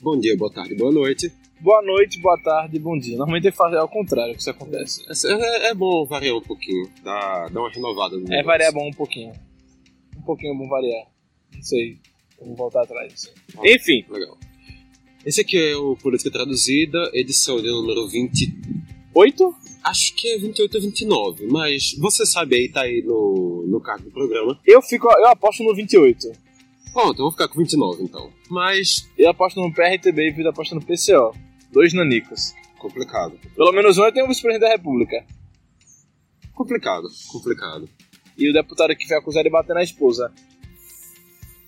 Bom dia, boa tarde, boa noite. Boa noite, boa tarde, bom dia. Normalmente que fazer ao contrário que isso acontece. É, é- é bom variar um pouquinho, dar, dar uma renovada no É, negócio. variar bom um pouquinho. Um pouquinho é bom variar. Não sei. Vamos voltar atrás. Enfim, Legal. Esse aqui é o Política Traduzida, edição de número 20. oito? Acho que é 28 ou 29, mas você sabe aí, tá aí no, no card do programa. Eu fico. Eu aposto no 28. Pronto, eu vou ficar com 29 então. Mas, Eu aposto no PRTB e Vitor aposta no PCO. Dois nanicos. complicado. Pelo menos um eu tenho o vice-presidente da República. Complicado, complicado. E o deputado que foi acusado de bater na esposa.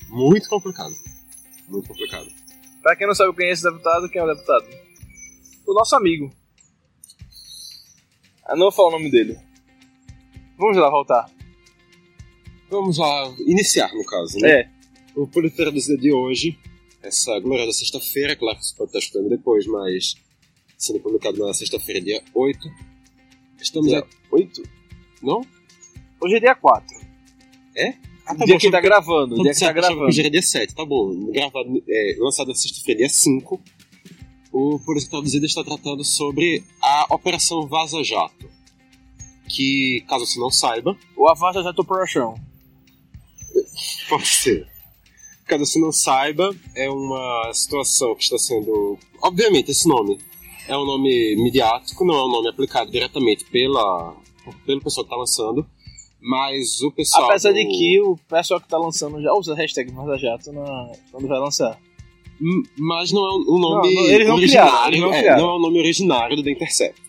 Muito complicado. Muito complicado. Pra quem não sabe quem é esse deputado, quem é o deputado? O nosso amigo. Ah, não vou falar o nome dele. Vamos lá voltar. Vamos lá, iniciar no caso, né? É, O Traduzida de hoje, essa gloriosa sexta-feira, claro que você pode estar escutando depois, mas sendo publicado na sexta-feira, dia 8. Estamos dia a... 8? Não? Hoje é dia 4. Ah, O dia que tá gravando. O dia que tá gravando. Hoje era dia 7, tá bom. Gravado, é, lançado na sexta-feira, dia 5. O Política Traduzida está tratando sobre a Operação Vaza Jato. Que, caso você não saiba, O tô pro chão. Pode ser. Caso você não saiba, é uma situação que está sendo. Obviamente, esse nome é um nome midiático, não é um nome aplicado diretamente pela, pelo pessoal que está lançando, mas o pessoal. Apesar de do- que o pessoal que tá lançando já usa a hashtag Vaza Jato na... quando vai lançar. Hum, Mas não é um nome Não, não, eles não originário. criaram, eles não é, criaram. não é o nome originário do The Intercept.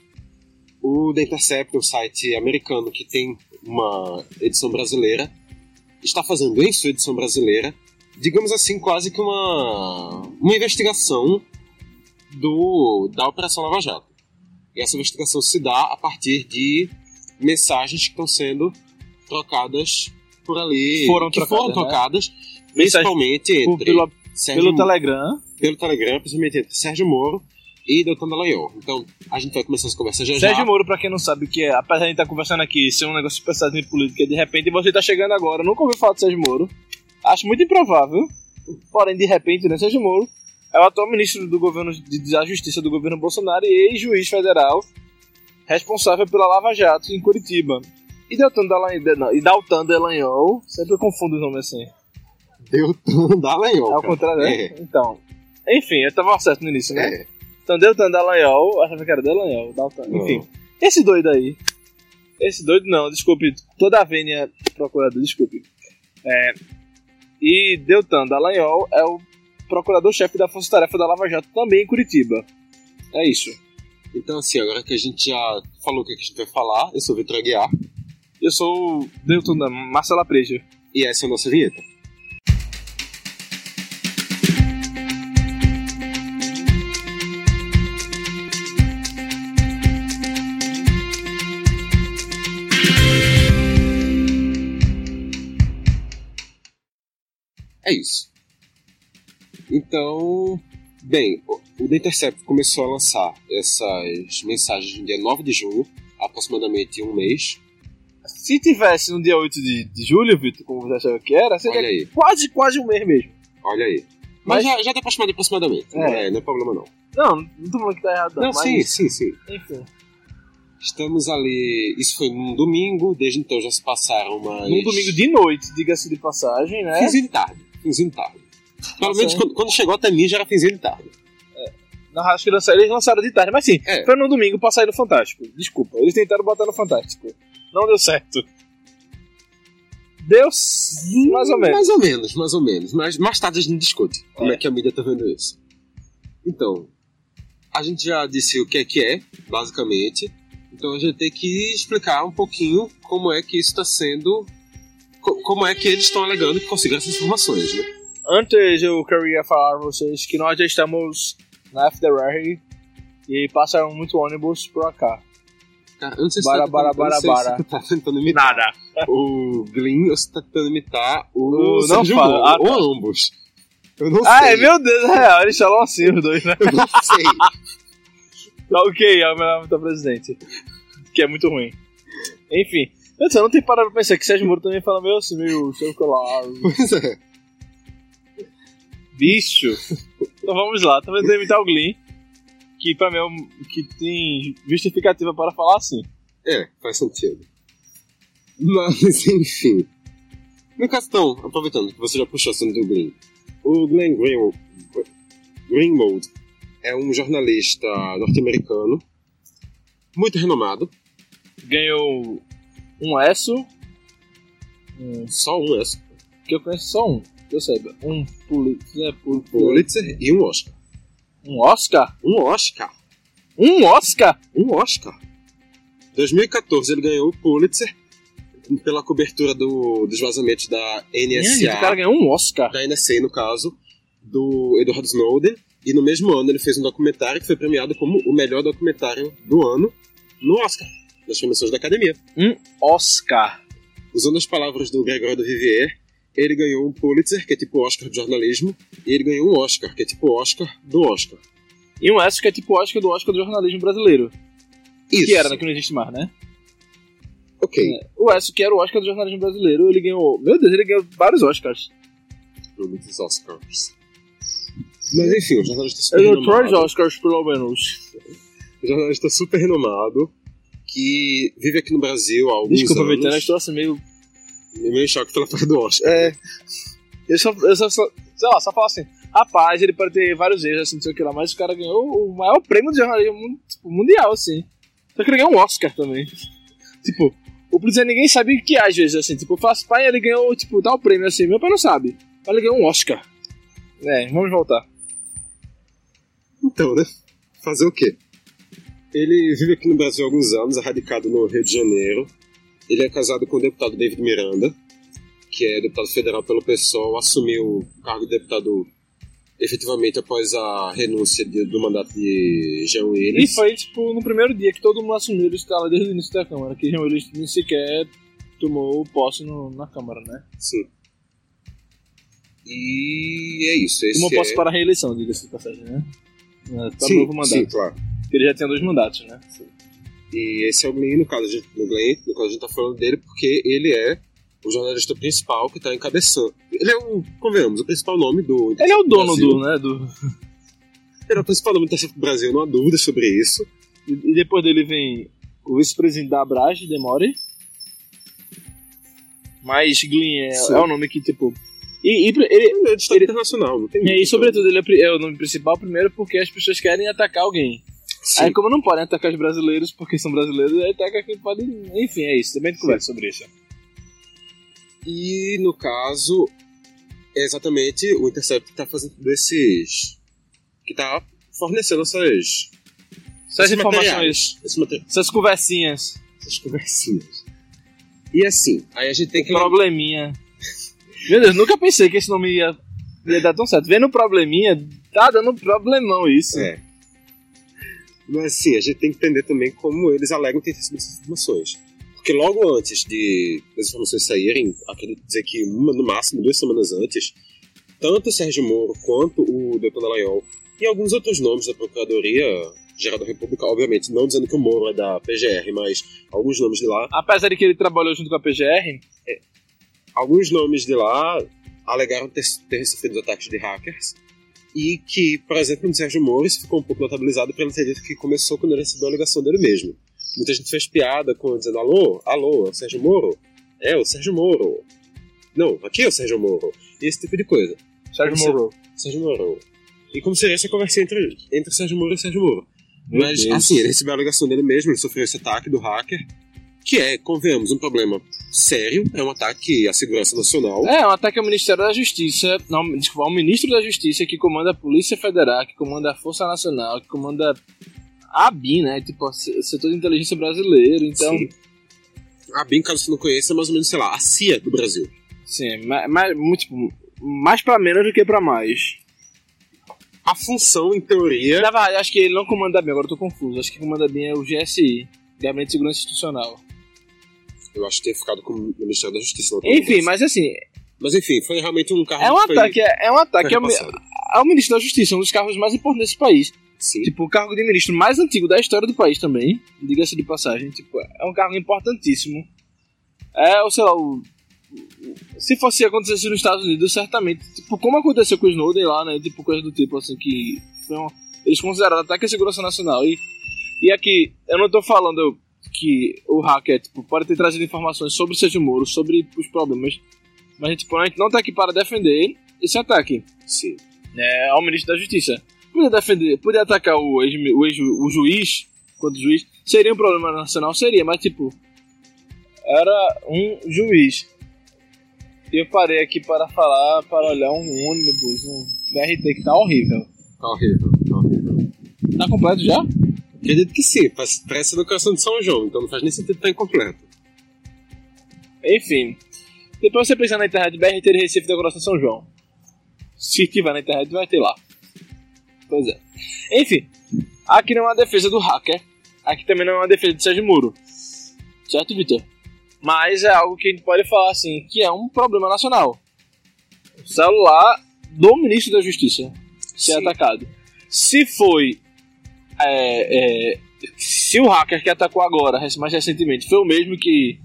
O The Intercept, um site americano que tem uma edição brasileira, está fazendo em sua edição brasileira, digamos assim, quase que uma, uma investigação do, da Operação Lava Jato. E essa investigação se dá a partir de mensagens que estão sendo trocadas por ali. Foram que trocadas, foram né? trocadas, Mensagem principalmente entre pelo, Sérgio pelo Telegram. pelo Telegram, principalmente entre Sérgio Moro e Deltan Dallagnol. Então, a gente vai começar essa conversa já Sérgio já. Moro, pra quem não sabe o que é, apesar de a gente estar conversando aqui, ser um negócio pesado em política, de repente você tá chegando agora, nunca ouviu falar de Sérgio Moro. Acho muito improvável. Porém, de repente, né, Sérgio Moro é o atual ministro do governo de, da Justiça do governo Bolsonaro e ex-juiz federal responsável pela Lava Jato em Curitiba. E Deltan Dallagnol, e Daltan Dallagnol, sempre eu confundo os nomes assim. Deltan Dallagnol. É ao cara. contrário, né? É, Então. Enfim, eu tava certo no início, né? é. Então Deltan Dallagnol, achava que era Dallagnol, Daltan, Não. enfim. Esse doido aí. Esse doido não, desculpe, toda a vênia procurador, desculpe. É, e Deltan Dallagnol é o procurador-chefe da Força Tarefa da Lava Jato também em Curitiba. É isso. Então, assim, agora que a gente já falou o que a gente vai falar, eu sou o Vitor Aguiar Eu sou o Deltan da Marcela Preja. e essa é a nossa vinheta. É isso. Então, bem, o The Intercept começou a lançar essas mensagens no dia 9 de junho, aproximadamente um mês. Se tivesse no dia 8 de, de julho, Vitor, como você achava que era, seria Olha aí, quase, quase um mês mesmo. olha aí. Mas, Mas- já, já tá aproximado aproximadamente, não, É. é, não é problema não. Não, não tô falando que tá errado, não. Não, mas, sim, sim, sim. Enfim. Estamos ali. Isso foi num domingo, desde então já se passaram mais. Num domingo de noite, diga-se de passagem, né? Finzinho de tarde. Finzinho de tarde. Pelo menos é. quando, quando chegou até mim já era finzinho de tarde. Não, acho que lançaram, eles lançaram de tarde, mas sim, É. foi no domingo pra sair no Fantástico. Desculpa, eles tentaram botar no Fantástico. Não deu certo. Deu s- mais ou menos. Mais ou menos, mais ou menos. Mas mais tarde a gente discute como é, É. que a mídia tá vendo isso. Então, a gente já disse o que é que é, basicamente. Então a gente tem que explicar um pouquinho como é que isso está sendo. Co- Como é que eles estão alegando que conseguiram essas informações, né? Antes eu queria falar pra vocês que nós já estamos na FDR e passaram muito ônibus por cá. Cara, eu não sei se Bara, você bara, tá, sei bara, se bara. você tá tentando imitar Nada. o Glyn ou se tá tentando imitar o, O- não fala. Ah, tá. ou ambos. Eu não Ah, sei. é, meu Deus, é real, eles falam assim os dois, né? Eu não sei. Tá ok, é o melhor da presidente. Que é muito ruim. Enfim. Eu não tenho parado pra pensar que Sérgio Moro também fala meio assim, meio celular. pois é. Bicho. Então vamos lá, tô tentando imitar o Glenn, que pra mim é um, que tem justificativa para falar assim. É, faz sentido. Mas, enfim. No caso, então, aproveitando que você já puxou o assunto do Glenn. O Glenn Greenwald, Greenwald é um jornalista norte-americano muito renomado. Ganhou um ESSO, um, só um ESSO, que eu conheço só um, que eu saiba. Um Pulitzer, um Pulitzer e um Oscar. Um Oscar? Um Oscar. Um Oscar? Um Oscar. 2014 ele ganhou o Pulitzer pela cobertura do, dos vazamentos da NSA. o cara ganhou um Oscar. Da NSA, no caso, do Edward Snowden. E no mesmo ano ele fez um documentário que foi premiado como o melhor documentário do ano no Oscar, nas premiações da Academia. Um Oscar. Usando as palavras do Gregório do Vivier, ele ganhou um Pulitzer, que é tipo Oscar de jornalismo, e ele ganhou um Oscar, que é tipo Oscar do Oscar. E um Oscar que é tipo Oscar do Oscar do jornalismo brasileiro. Isso. Que era, né, que não existe mais, né? Ok. É, o S, que era o Oscar do jornalismo brasileiro, ele ganhou. Meu Deus, ele ganhou vários Oscars. Muitos Oscars. Mas enfim, o jornalista super Ele ganhou três Oscars, pelo menos. O jornalista super renomado que vive aqui no Brasil há alguns Desculpa, anos. Eu estou assim meio. Meio em choque pela parte do Oscar. É. Eu só, eu só, só. Sei lá, só falo assim. Rapaz, ele pode ter vários erros, assim, não sei o que lá, mas o cara ganhou o maior prêmio de jornalismo tipo, mundial, assim. Só que ele ganhou um Oscar também. Tipo, o Pulitzer ninguém sabe o que é, às vezes, assim. Tipo, o Fast Pai, ele ganhou, tipo, tal prêmio, assim. Meu pai não sabe. Mas ele ganhou um Oscar. É, vamos voltar. Então, né? Fazer o quê? Ele vive aqui no Brasil há alguns anos, é radicado no Rio de Janeiro. Ele é casado com o deputado David Miranda, que é deputado federal pelo PSOL, assumiu o cargo de deputado efetivamente após a renúncia de- do mandato de Jean E Willis. foi, tipo, no primeiro dia que todo mundo assumiu, ele estava desde o início da Câmara, que Jean Willis nem sequer tomou posse no- na Câmara, né? Sim. E é isso. Esse Tomou posse é... para a reeleição, diga-se de passagem, né? É, Para o sim, novo mandato. sim, claro. Porque ele já tinha dois mandatos, né? E esse é o Glenn, no caso, gente- no Glenn, no caso a gente tá falando dele porque ele é o jornalista principal que tá encabeçando. Ele é o, convenhamos, o principal nome do. Ele é o dono Brasil. do, né? Do... Ele é o principal nome do Intercept Brasil, não há dúvida sobre isso. E e depois dele vem o vice-presidente da Abrage, Demore. Mas Glyn é, Sim. é o nome que, tipo. E, e ele, Ele é destaque internacional, não tem e, muito. sobretudo, ele é, é o nome principal, primeiro, porque as pessoas querem atacar alguém. Sim. Aí, como não podem atacar os brasileiros porque são brasileiros, aí ataca quem pode. Enfim, é isso. Também a gente conversa sobre isso. E no caso, é exatamente o Intercept que tá fazendo desses. que tá fornecendo essas. Essas informações, materiais, essas conversinhas, Essas conversinhas. E assim, aí a gente tem que. probleminha. Meu Deus, nunca pensei que esse nome ia, ia dar tão certo. Vendo probleminha, tá dando problemão isso. É. Mas assim, a gente tem que entender também como eles alegam ter recebido essas informações. Porque logo antes de as informações saírem, acredito dizer que uma, no máximo duas semanas antes, tanto o Sérgio Moro quanto o Dr. Dallagnol e alguns outros nomes da Procuradoria Geral da República, obviamente, não dizendo que o Moro é da PGR, mas alguns nomes de lá, Apesar de que ele trabalhou junto com a PGR, alguns nomes de lá alegaram ter, ter sofrido ataques de hackers e que, por exemplo, no Sérgio Moro isso ficou um pouco notabilizado pelo ter dito que começou quando ele recebeu a ligação dele mesmo. Muita gente fez piada com dizendo alô, alô, é o Sérgio Moro? É, o Sérgio Moro. Não, aqui é o Sérgio Moro. Esse tipo de coisa. Sérgio Como Moro. Sérgio Moro. E como seria essa conversa entre, entre o Sérgio Moro e o Sérgio Moro? Meu Mas, Deus. assim, ele recebeu a alegação dele mesmo, ele sofreu esse ataque do hacker, que é, convenhamos, um problema sério, é um ataque à segurança nacional. É, um ataque ao Ministério da Justiça, não, desculpa, ao Ministro da Justiça que comanda a Polícia Federal, que comanda a Força Nacional, que comanda a ABIN, né? Tipo, o setor de inteligência brasileiro. Então, Sim. A BIM, caso você não conheça, é mais ou menos, sei lá, a CIA do Brasil. sim, mais, mais, muito, tipo, mais pra menos do que pra mais. A função, em teoria, verdade, acho que ele não comanda bem, agora eu tô confuso. Acho que comanda bem é o GSI, Gabinete de Segurança Institucional. Eu acho que tem ficado com o Ministério da Justiça. Enfim, mas assim, Mas enfim, foi realmente um carro é um que foi- ataque, é, é um ataque ao, ao Ministro da Justiça, um dos cargos mais importantes desse país. Sim. Tipo, o cargo de ministro mais antigo da história do país também, diga-se de passagem. Tipo, é um cargo importantíssimo. É, ou sei lá, o, se fosse acontecer nos Estados Unidos, certamente, tipo, como aconteceu com o Snowden lá, né? Tipo, coisa do tipo, assim, que um, eles consideraram ataque à segurança nacional. E, e aqui, eu não tô falando que o hacker tipo, pode ter trazido informações sobre o Sérgio Moro, sobre os problemas, mas tipo, a gente não tá aqui para defender esse ataque. Sim. É, ao ministro da Justiça. Podia defender, podia atacar o, ex, o, ex, o juiz, quanto juiz, seria um problema nacional? Seria, mas tipo, era um juiz. Eu parei aqui para falar, para olhar um ônibus, um BRT que tá horrível. Tá horrível, tá horrível. Tá completo já? Acredito que sim, parece do coração de São João, então não faz nem sentido estar incompleto. Enfim, depois você pensar na internet BRT de Recife coração de São João. Se tiver na internet, vai ter lá. Pois é. Enfim, aqui não é uma defesa do hacker, aqui também não é uma defesa de Sérgio Muro. Certo, Vitor? Mas é algo que a gente pode falar assim, que é um problema nacional. O celular do ministro da Justiça ser Sim. atacado. Se foi. É, é, se o hacker que atacou agora, mais recentemente, foi o mesmo que,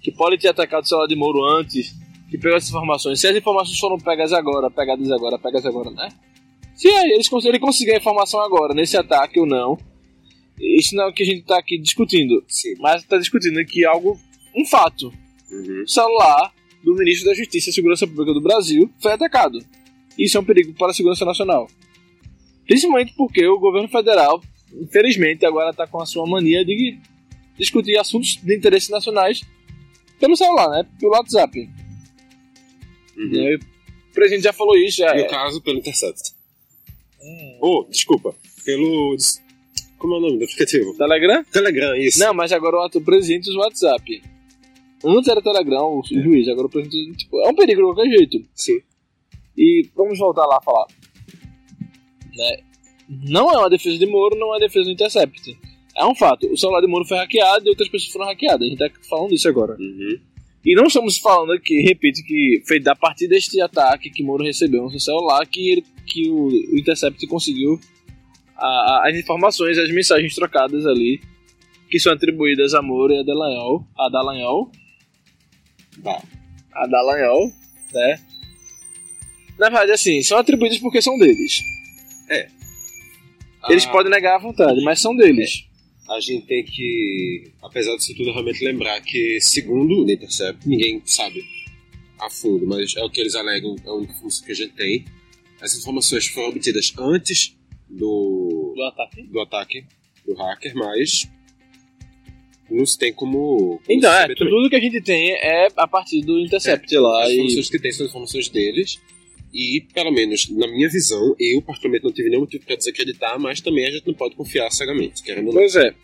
que pode ter atacado o celular de Moro antes, que pegou essas informações. Se as informações foram pegas agora, pegadas agora, pegas agora, né? Se eles ele conseguir a informação agora, nesse ataque ou não, isso não é o que a gente está aqui discutindo. Sim. Mas está discutindo aqui algo um fato. Uhum. O celular do ministro da Justiça e Segurança Pública do Brasil foi atacado. Isso é um perigo para a segurança nacional. Principalmente porque o governo federal, infelizmente, agora está com a sua mania de discutir assuntos de interesse nacionais pelo celular, né? Pelo WhatsApp. Uhum. o presidente já falou isso. Já no é... caso, pelo Intercept. Hum. Oh, desculpa. Pelo. Como é o nome do aplicativo? Telegram? Telegram, isso. Não, mas agora o presidente usa o WhatsApp. Antes era Telegram, o juiz, agora o presidente. Tipo, é um perigo de qualquer jeito. Sim. E vamos voltar lá a falar. Né? Não é uma defesa de Moro, não é uma defesa do Intercept. É um fato. O celular de Moro foi hackeado e outras pessoas foram hackeadas. A gente tá falando disso agora. Uhum. E não estamos falando aqui, repito, que foi a partir deste ataque que Moro recebeu no seu celular que, ele, que o, o Intercept conseguiu a, a, as informações, as mensagens trocadas ali, que são atribuídas a Moro e a Dallagnol. A Dallagnol Tá. A Dallagnol, né? Na verdade, assim, são atribuídos porque são deles. É. Eles Ah, podem negar à vontade, mas são deles. A gente tem que, apesar disso tudo, realmente lembrar que, segundo o Intercept, ninguém sabe a fundo, mas é o que eles alegam, é a única função que a gente tem. As informações foram obtidas antes do, Do ataque. do ataque do hacker, mas não se tem como. como Então, é, também. tudo que a gente tem é a partir do Intercept lá. As E... informações que tem são informações deles. E, pelo menos na minha visão, eu particularmente não tive nenhum motivo para desacreditar, mas também a gente não pode confiar cegamente, querendo ou não. Pois é.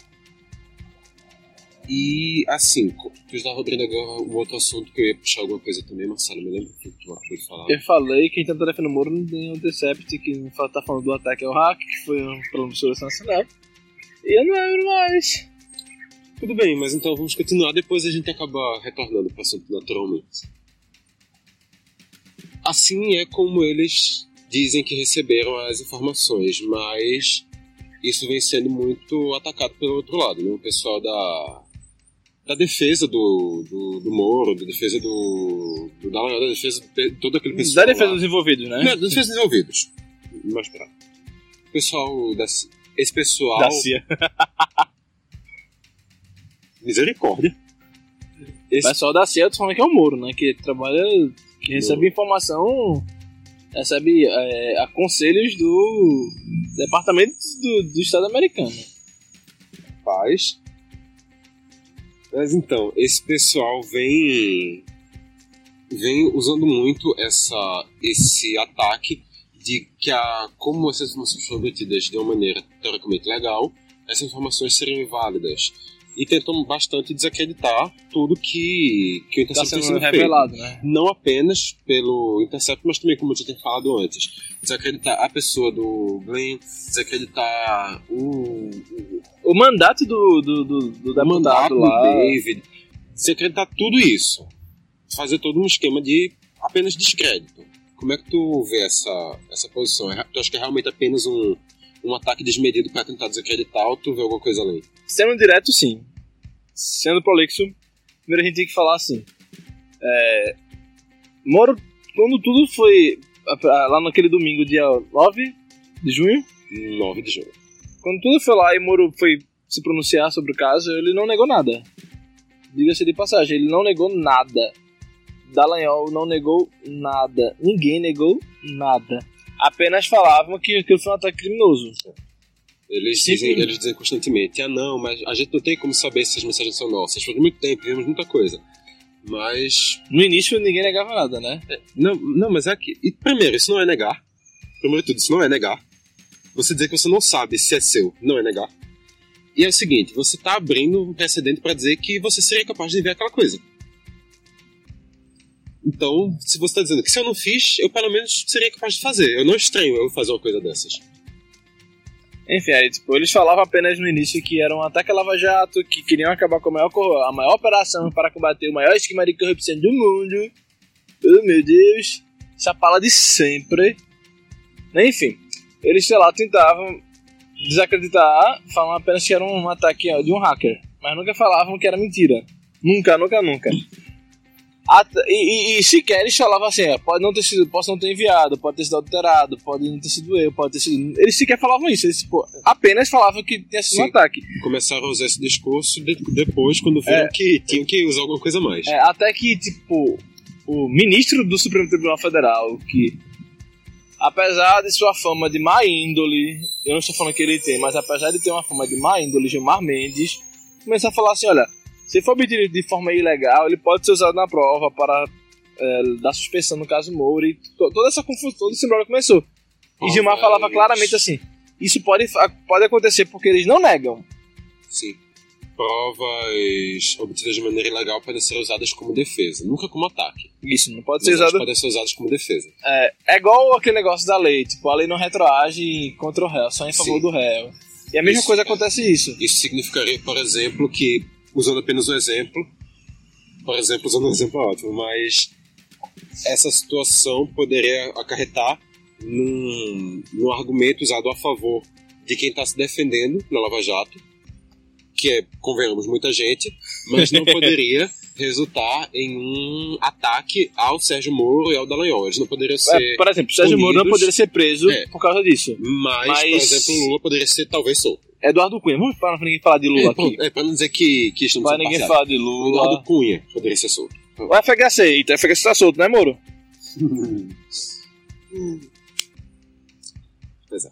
E assim, co- tu estava abrindo agora um outro assunto que eu ia puxar alguma coisa também, Marcelo, me lembra o que tu acabou de falar. Eu falei que quem tá defendendo o Moro não tem o Intercept, que tá falando do ataque ao hack, que foi um problema de segurança nacional. E eu não lembro mais. Tudo bem, mas então vamos continuar, depois a gente acaba retornando para o assunto naturalmente. Assim é como eles dizem que receberam as informações, mas isso vem sendo muito atacado pelo outro lado, né? O pessoal da, da defesa do, do, do Moro, da defesa do, do Dallagnol, da defesa de todo aquele pessoal Da defesa lá. dos envolvidos, né? Não, da defesa dos envolvidos. Mais pra. O pessoal da, esse pessoal... Da CIA. Misericórdia. O Esse pessoal da CIA, tu falando que é o Moro, né? Que trabalha, que recebe informação, recebe é, aconselhos do Departamento do, do Estado americano. faz. Mas então, esse pessoal vem vem usando muito essa esse ataque de que a como essas informações foram obtidas de uma maneira teoricamente legal, essas informações seriam inválidas. E tentam bastante desacreditar tudo que, que o Está Intercept tem sendo sido feito revelado, né? não apenas pelo Intercept, mas também, como eu já tinha falado antes, desacreditar a pessoa do Glenn, desacreditar o, o O mandato do, do, do, do deputado mandato lá. do David, desacreditar tudo isso, fazer todo um esquema de apenas descrédito. Como é que tu vê essa, essa posição? É- Tu acha que é realmente apenas um, um ataque desmedido para tentar desacreditar ou tu vê alguma coisa além? Sendo direto, sim. Sendo prolixo, primeiro a gente tem que falar assim. É, Moro, quando tudo foi. Lá naquele domingo, dia 9 de junho. 9 de junho. Quando tudo foi lá e Moro foi se pronunciar sobre o caso, ele não negou nada. Diga-se de passagem, ele não negou nada. Dallagnol não negou nada. Ninguém negou nada. Apenas falavam que aquilo foi um ataque criminoso. Eles dizem, eles dizem constantemente, ah não, mas a gente não tem como saber se as mensagens são nossas. Faz muito tempo, vimos muita coisa. Mas. No início ninguém negava nada, né? É, não, não, mas é que. E, primeiro, isso não é negar. Primeiro de tudo, isso não é negar. Você dizer que você não sabe se é seu, não é negar. E é o seguinte, você está abrindo um precedente para dizer que você seria capaz de ver aquela coisa. Então, se você está dizendo que se eu não fiz, eu pelo menos seria capaz de fazer. Eu não estranho eu fazer uma coisa dessas. Enfim, aí, tipo, eles falavam apenas no início que era um ataque a Lava Jato, que queriam acabar com a maior, a maior operação para combater o maior esquema de corrupção do mundo. Oh, meu Deus. Essa fala de sempre. Enfim, eles, sei lá, tentavam desacreditar, falando apenas que era um ataque de um hacker. Mas nunca falavam que era mentira. Nunca, nunca, nunca. E, e, e, sequer eles falavam assim, é, pode não ter sido, posso não ter enviado, pode ter sido alterado, pode não ter sido eu, pode ter sido. Eles sequer falavam isso, eles tipo, apenas falavam que tinha sido Sim. um ataque. Começaram a usar esse discurso de, depois, quando viram é, que tinham que usar alguma coisa mais. É, até que, tipo, o ministro do Supremo Tribunal Federal, que apesar de sua fama de má índole, eu não estou falando que ele tem, mas apesar de ter uma fama de má índole, Gilmar Mendes, começou a falar assim, olha se for obtido de forma ilegal, ele pode ser usado na prova para é, dar suspensão no caso Moura e toda essa confusão, todo esse problema começou. E Gilmar falava claramente assim: isso pode, pode acontecer porque eles não negam. Sim. Provas obtidas de maneira ilegal podem ser usadas como defesa, nunca como ataque. Isso, não pode ser usado. podem ser usadas como defesa. É, é igual aquele negócio da lei, tipo, a lei não retroage contra o réu, só em favor Sim. do réu. E a mesma isso, coisa acontece isso. Isso significaria, por exemplo, que usando apenas um exemplo, por exemplo, usando um exemplo ótimo, mas essa situação poderia acarretar num, num argumento usado a favor de quem está se defendendo na Lava Jato, que é, convenhamos, muita gente, mas não poderia resultar em um ataque ao Sérgio Moro e ao Dallagnol. Eles não poderiam é, ser. É, por exemplo, Sérgio Moro não poderia ser preso é, por causa disso. Mas, mas, por exemplo, Lula poderia ser talvez solto. Eduardo Cunha. Vamos para ninguém falar de Lula é, aqui. É, para não dizer que, que estamos Para ninguém falar de Lula. Eduardo Cunha poderia ser solto. O FHC, eita, o FHC tá solto, né, Moro? pois é.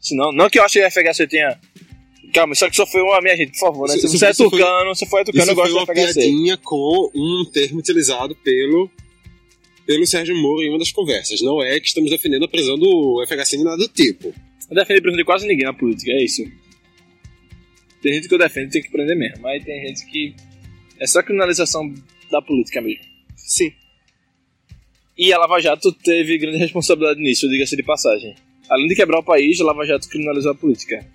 Senão, não que eu ache que o FHC tenha. Calma, só que só foi uma minha gente, por favor, né? Se você é tucano, você foi tucano, eu gosto do FHC. Isso foi uma piadinha com um termo utilizado pelo pelo Sérgio Moro em uma das conversas. Não é que estamos defendendo a prisão do FHC nem nada do tipo. Eu defendo prender quase ninguém na política, é isso. Tem gente que eu defendo tem que prender mesmo, mas tem gente que é só criminalização da política mesmo. Sim. E a Lava Jato teve grande responsabilidade nisso, diga-se de passagem. Além de quebrar o país, a Lava Jato criminalizou a política.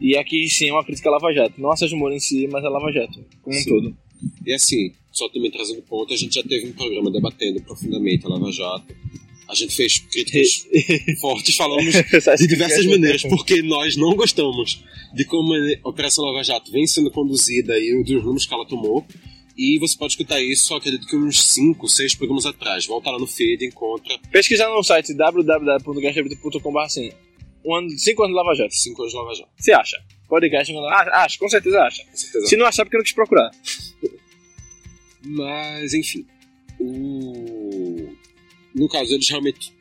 E aqui sim é uma crítica à Lava Jato. Não a Sérgio Moro em si, mas a Lava Jato, como sim. um todo. E assim, só também trazendo ponto, a gente já teve um programa debatendo profundamente a Lava Jato a gente fez críticas fortes, falamos de diversas maneiras, porque nós não gostamos de como a Operação Lava Jato vem sendo conduzida e dos rumos que ela tomou. E você pode escutar isso, acredito que uns 5, 6 programas atrás. Volta lá no feed encontra. Pesquisar no site www.gastabito.com.br assim. Um ano, 5 anos de Lava Jato. 5 anos de Lava Jato. Você acha? Podcast ah, acha, com certeza acha. Com certeza. Se não achar, porque eu não quis procurar. Mas, enfim. O no caso, eles realmente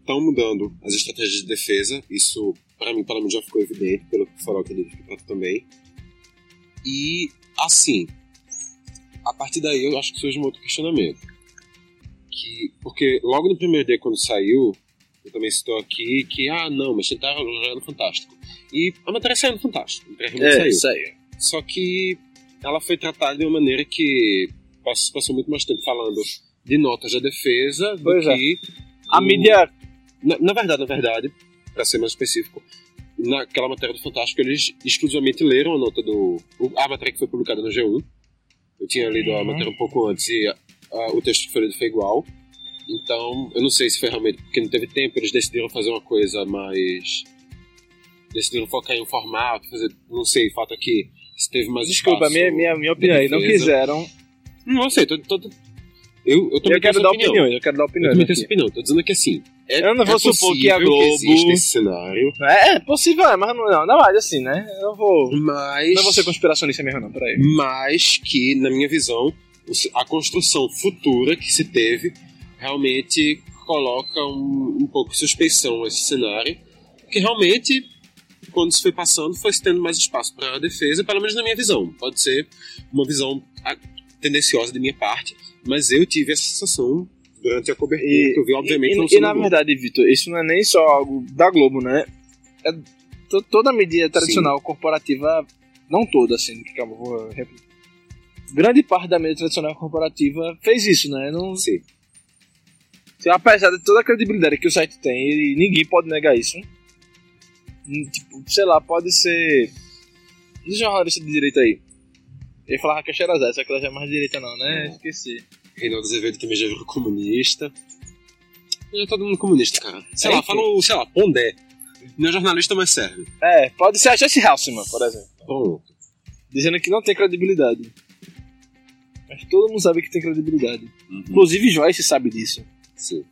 estão mudando as estratégias de defesa. Isso, para mim, para mim já ficou evidente, pelo que acredito que também. E, assim, a partir daí eu acho que surge um outro questionamento. Que, porque logo no primeiro dia, quando saiu, eu também estou aqui que, ah, não, mas tentaram já no Fantástico. E a matéria saiu no Fantástico. É, saiu. saiu. Só que ela foi tratada de uma maneira que passou muito mais tempo falando de notas da defesa pois do é. que. A o... mídia. Na, na, verdade, na verdade, para ser mais específico, naquela matéria do Fantástico, eles exclusivamente leram a nota do. a matéria que foi publicada no G1. Eu tinha lido uhum. a matéria um pouco antes e a, a, o texto que foi lido foi igual. Então, eu não sei se foi realmente porque não teve tempo, eles decidiram fazer uma coisa mais. Decidiram focar em um formato, fazer. Não sei, o fato é que se teve mais Desculpa, minha, minha, minha opinião aí, não quiseram. Não sei, tô, tô, Eu, eu Eu quero dar opinião. opiniões, eu quero dar Eu opiniões. também tenho essa opinião. Tô dizendo que assim. É, Eu não vou é supor que a Globo- existe esse cenário. É, é possível, é, mas não, não, na verdade, assim, né? Eu não vou. Mas. Não vou ser conspiracionista mesmo, não, peraí. mas que, na minha visão, a construção futura que se teve realmente coloca um, um pouco de suspeição a esse cenário, que realmente, quando isso foi passando, foi se tendo mais espaço para a defesa, pelo menos na minha visão. Pode ser uma visão ah, tendenciosa da minha parte, mas eu tive essa sensação durante a cobertura, que eu vi, obviamente, e, e, e na verdade, Vitor, isso não é nem só algo da Globo, né? É to- toda a mídia tradicional corporativa, não toda, assim, que calma, vou repetir. Grande parte da mídia tradicional corporativa fez isso, né? Não, Sim. se- apesar de toda a credibilidade que o site tem, e ninguém pode negar isso. Hum, Tipo, sei lá, pode ser. Um jornalista de direita aí. Eu ia falar Raquel Sherazade, só que ela já é mais direita, não, né? Esqueci. Reinaldo Azevedo também já virou comunista. É todo mundo comunista, cara. Sei lá, Enfim. fala, o- sei lá, Pondé. Não é jornalista, mas serve. É, pode ser a Jesse Halseman, por exemplo. Pronto. dizendo que não tem credibilidade. Mas todo mundo sabe que tem credibilidade. Uhum. Inclusive Joyce sabe disso. Sim.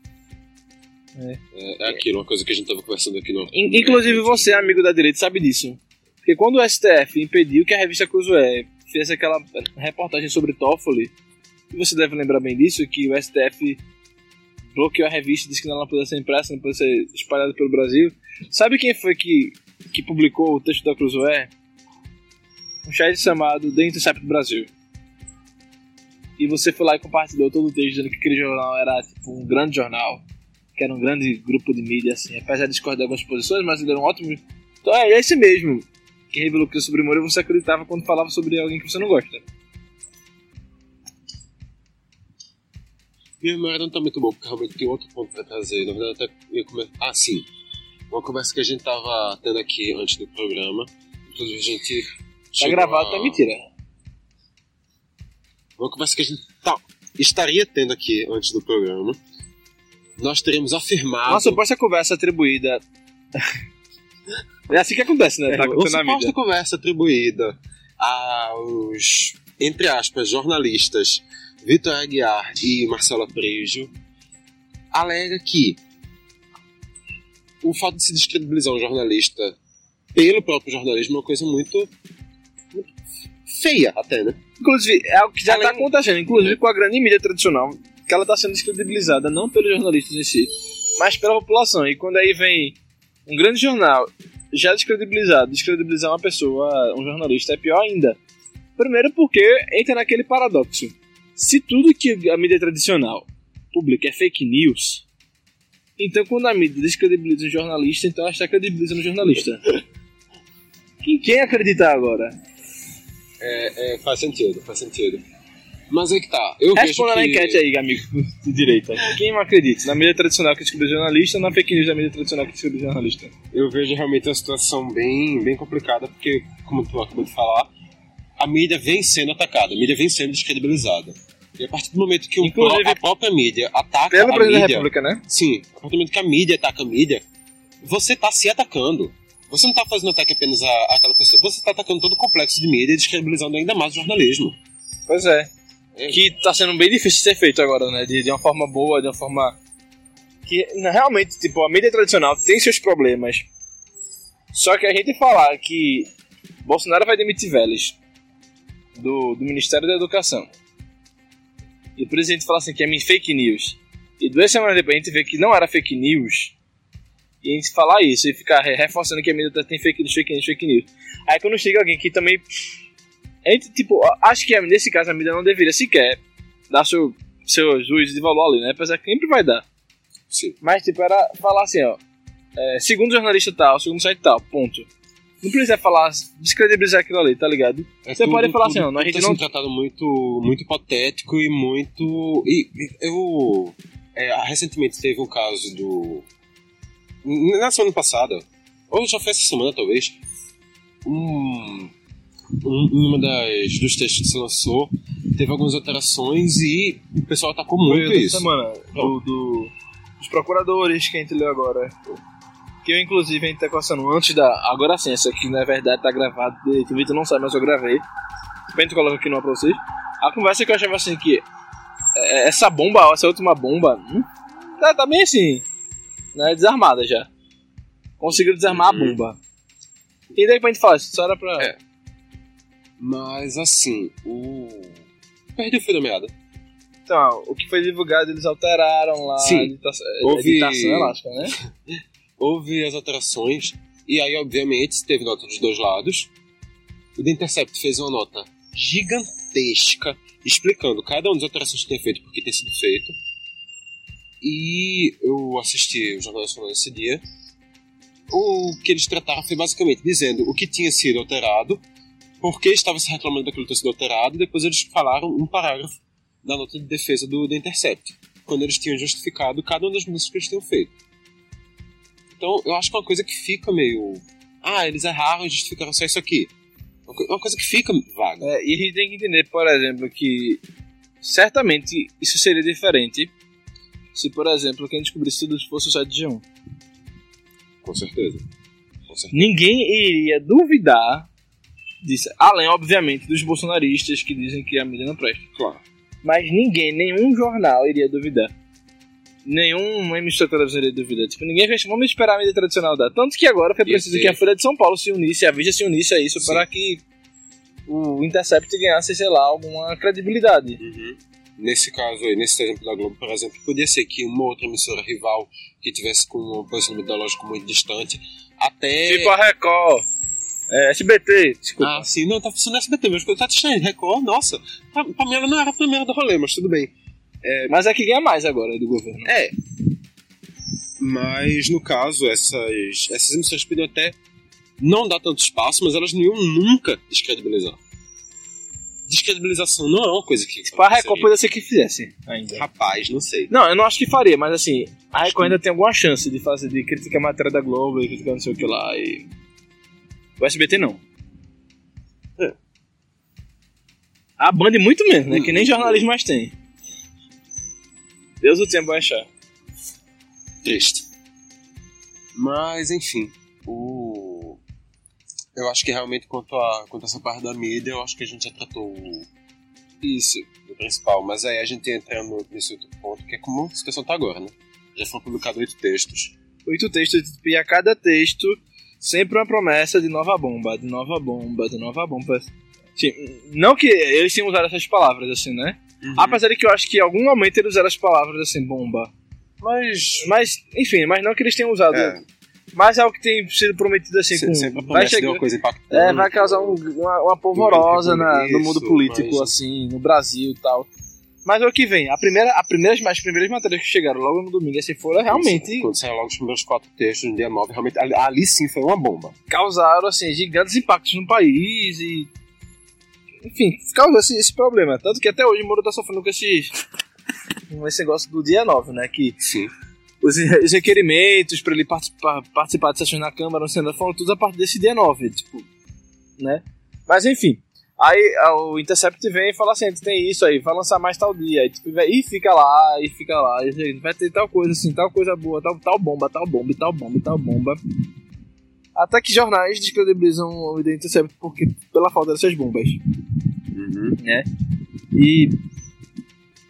É. É, é aquilo, uma coisa que a gente tava conversando aqui no. In- Inclusive você, amigo da direita, sabe disso. Porque quando o STF impediu que a revista Cruzoé fizesse aquela reportagem sobre Toffoli, e você deve lembrar bem disso, que o STF bloqueou a revista, disse que não podia ser impressa, não podia ser espalhada pelo Brasil. Sabe quem foi que, que publicou o texto da Cruzoé? Um site chamado The Intercept Brasil. E você foi lá e compartilhou todo o texto dizendo que aquele jornal era tipo um grande jornal, que era um grande grupo de mídia, assim, apesar de discordar de algumas posições, mas ele era um ótimo. Então é esse mesmo que revelou que sobre Moro você acreditava quando falava sobre alguém que você não gosta. Minha memória não tá muito boa, porque realmente tem outro ponto pra trazer. Na verdade, até ia comer... Ah, sim. Uma conversa que a gente tava tendo aqui antes do programa. Inclusive, a gente. Tá gravado, a- tá mentira. Uma conversa que a gente tá, estaria tendo aqui antes do programa. Nós teremos afirmado. Uma suposta conversa atribuída. É assim que acontece, né? Tá acontecendo na suposta mídia. conversa atribuída aos, entre aspas, jornalistas Vitor Aguiar e Marcelo Prejo, alega que o fato de se descredibilizar um jornalista pelo próprio jornalismo é uma coisa muito, muito feia até, né? Inclusive, é algo que já Além- tá acontecendo, inclusive com a grande mídia tradicional, que ela tá sendo descredibilizada não pelos jornalistas em si, mas pela população. E quando aí vem um grande jornal já descredibilizado, descredibilizar uma pessoa, um jornalista, é pior ainda. Primeiro porque entra naquele paradoxo. Se tudo que a mídia tradicional publica é fake news, então quando a mídia descredibiliza um jornalista, então ela está credibilizando o jornalista. Em quem acreditar agora? É, faz sentido, faz sentido. Mas aí que tá. Eu vejo Responda que... na enquete aí, amigo de direita. Quem não acredita? Na mídia tradicional que descobriu jornalista ou na fake news da mídia tradicional que descobriu jornalista? eu vejo realmente uma situação bem, bem complicada, porque, como tu acabou de falar, a mídia vem sendo atacada, a mídia vem sendo descredibilizada. E a partir do momento que o Inclusive- pró- a própria mídia ataca Pelo a presidente da mídia, República, né? sim, a partir do momento que a mídia ataca a mídia, você tá se atacando. Você não tá fazendo ataque apenas a, àquela pessoa, você tá atacando todo o complexo de mídia e descredibilizando ainda mais o jornalismo. Pois é. É. Que tá sendo bem difícil de ser feito agora, né? De, de uma forma boa, de uma forma. Que realmente, tipo, a mídia tradicional tem seus problemas. Só que a gente falar que Bolsonaro vai demitir Vélez do, do Ministério da Educação. E o presidente fala assim que é fake news. E duas semanas depois a gente vê que não era fake news. E a gente falar isso e ficar re- reforçando que a mídia tem fake news, fake news, fake news. Aí quando chega alguém que também a gente, tipo, acho que nesse caso a mídia não deveria sequer dar seu, seu juízo de valor ali, né? Apesar que sempre vai dar. Sim. Mas, tipo, era falar assim, ó. é, segundo jornalista tal, segundo site tal, ponto. Não precisa falar, descredibilizar aquilo ali, tá ligado? É Você tudo- pode falar tudo- assim, ó, a gente tá não- tratado muito, muito hipotético e muito. E e eu. é, recentemente teve um caso do. Na semana passada, ou já foi essa semana talvez, um, um, uma das dos textos que se lançou teve algumas alterações e o pessoal atacou muito isso. semana, do, do- dos procuradores que a gente leu agora. Que eu, inclusive, a gente tá conversando antes da. Agora sim, essa aqui na verdade tá gravado. O Vitor não sabe, mas eu gravei. Depois a gente coloca aqui no ar pra vocês. A conversa que eu achava assim que. é, essa bomba, essa última bomba, hum, tá, tá bem assim, né? Desarmada já. Conseguiu desarmar a bomba. E daí pra gente falar, só era pra. É. Mas assim, o. Perdeu o fio da meada. Então, o que foi divulgado, eles alteraram lá Sim. a editação, Houve- editação elástica, né? Houve as alterações, e aí, obviamente, teve nota dos dois lados. O The Intercept fez uma nota gigantesca explicando cada uma das alterações que tinha feito, por que tinha sido feito. E eu assisti o Jornal Nacional nesse dia. O que eles trataram foi basicamente dizendo o que tinha sido alterado, por que estava se reclamando daquilo ter sido alterado, e depois eles falaram um parágrafo da nota de defesa do The Intercept, quando eles tinham justificado cada uma das mudanças que eles tinham feito. Então, eu acho que é uma coisa que fica meio. Ah, eles erraram e justificaram só isso aqui. Uma co- Uma coisa que fica vaga. É, e a gente tem que entender, por exemplo, que certamente isso seria diferente se, por exemplo, quem descobrisse tudo isso fosse o 7 de 1. Com certeza. Com certeza. Ninguém iria duvidar disso. Além, obviamente, dos bolsonaristas que dizem que a mídia não presta. Claro. Mas ninguém, nenhum jornal iria duvidar. Nenhum emissor de televisão iria duvidar. Tipo, ninguém fez, vamos esperar a mídia tradicional dar. Tanto que agora foi preciso que a Folha de São Paulo se unisse, a Veja se unisse a isso Sim. para que o Intercept ganhasse, sei lá, alguma credibilidade. Nesse caso aí, nesse exemplo da Globo, por exemplo, podia ser que uma outra emissora rival que tivesse com um posicionamento ideológico muito distante, até. Tipo a Record, é, SBT, desculpa. Ah, sim, não, tá funcionando SBT, mas eu tava estranho. Record, nossa, pra, pra mim ela não era a primeira do rolê, mas tudo bem. Mas é que ganha mais agora do governo. É. Mas no caso, essas, essas emissoras podiam até não dar tanto espaço, mas elas não iam nunca descredibilizar. Descredibilização não é uma coisa que. Tipo, a Record poderia ser que fizesse ainda. Rapaz, não sei. Não, eu não acho que faria, mas assim, a Record ainda tem alguma chance de fazer, de criticar a matéria da Globo e criticar não sei o que lá e. O SBT não. É. A Band muito menos, né? Que nem jornalismo mais tem. Deus o tempo vai achar. Triste. Mas, enfim, o. Eu acho que realmente quanto a, quanto a essa parte da mídia, eu acho que a gente já tratou o- isso do principal. Mas aí a gente entra no- nesse outro ponto, que é como a situação tá agora, né? Já foram publicados oito textos. Oito textos, e a cada texto sempre uma promessa de nova bomba, de nova bomba, de nova bomba. Sim, não que eles tenham usado essas palavras assim, né? Apesar de que eu acho que em algum momento eles usaram as palavras assim, bomba. Mas. Mas, enfim, mas não que eles tenham usado. É, Mas é o que tem sido prometido assim se- com. sempre vai, chegar, uma coisa impactante. é, vai causar um- uma, uma polvorosa na- no mundo político, mas- assim, no Brasil e tal. Mas é o que vem. A primeira, a primeiras, as primeiras matérias que chegaram logo no domingo, assim, foram realmente. Quando saíram logo os primeiros quatro textos no dia 9, realmente. Ali, ali sim foi uma bomba. causaram assim, gigantes impactos no país e. Enfim, causou esse, esse problema. Tanto que até hoje o Moro tá sofrendo com esse. com esse negócio do dia 9, né? Que Sim. os, os requerimentos para ele participar, participar de sessões na Câmara, no Senado, foram tudo a partir desse dia 9, tipo. Né? Mas enfim. Aí a- o Intercept vem e fala assim: tem isso aí, vai lançar mais tal dia. Aí, tipo, vai- e fica lá, e fica lá. E vai ter tal coisa assim, tal coisa boa, tal, tal bomba, tal bomba, tal bomba, tal bomba. Até que jornais descredibilizam o The Intercept porque, pela falta dessas bombas. Uhum. E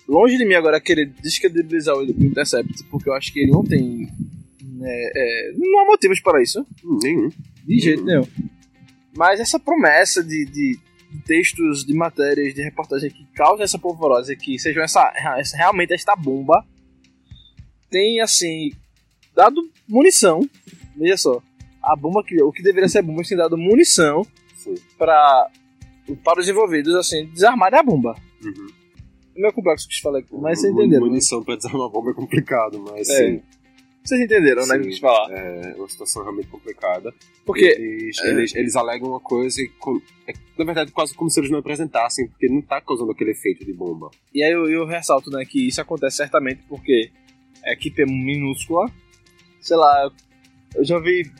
longe de mim agora querer descredibilizar o Intercept, porque eu acho que ele não tem. né, é, não há motivos para isso, Nenhum. de jeito nenhum. Mas essa promessa de, de textos, de matérias, de reportagem que causam essa polvorosa, que sejam essa, essa- realmente esta bomba, tem assim. dado munição. Veja só. A bomba que. O que deveria ser bomba tem dado munição para para os envolvidos, assim, desarmarem a bomba. Uhum. É meio complexo que eu te falei, mas vocês entenderam. né? Munição pra desarmar uma bomba é complicado, mas É. sim. Vocês entenderam, né, Sim. que eu quis falar. É uma situação realmente complicada. Porque, Eles, é. eles, eles alegam uma coisa e, é, na verdade, quase como se eles não apresentassem, porque não tá causando aquele efeito de bomba. e aí eu, eu ressalto, né, que isso acontece certamente porque a equipe é minúscula. Sei lá, eu já vi,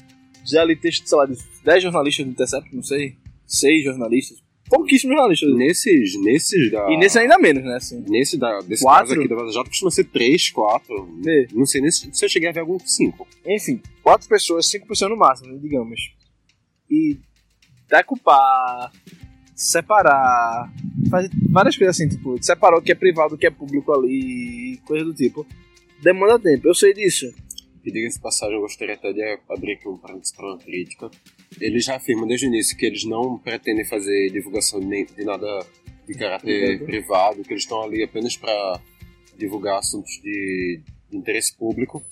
já li texto, sei lá, de 10 jornalistas do Intercept, não sei, 6 jornalistas, pouquíssimos jornalistas. Nesses, nesses da... E nesse ainda menos, né, assim. Nesse da, desse Quatro? caso aqui da Vaza Jato costuma ser três, quatro. É. Não sei nem se, eu cheguei a ver algum cinco. Enfim, quatro pessoas, cinco pessoas no máximo, digamos. E decupar, separar, faz várias coisas assim, tipo, separou o que é privado, o que é público ali, coisa do tipo. Demanda tempo, eu sei disso. E diga-se passagem, eu gostaria até de abrir aqui um parênteses para uma crítica. Eles já afirmam desde o início que eles não pretendem fazer divulgação de, de nada de caráter Privado. privado, que eles estão ali apenas para divulgar assuntos de, de interesse público.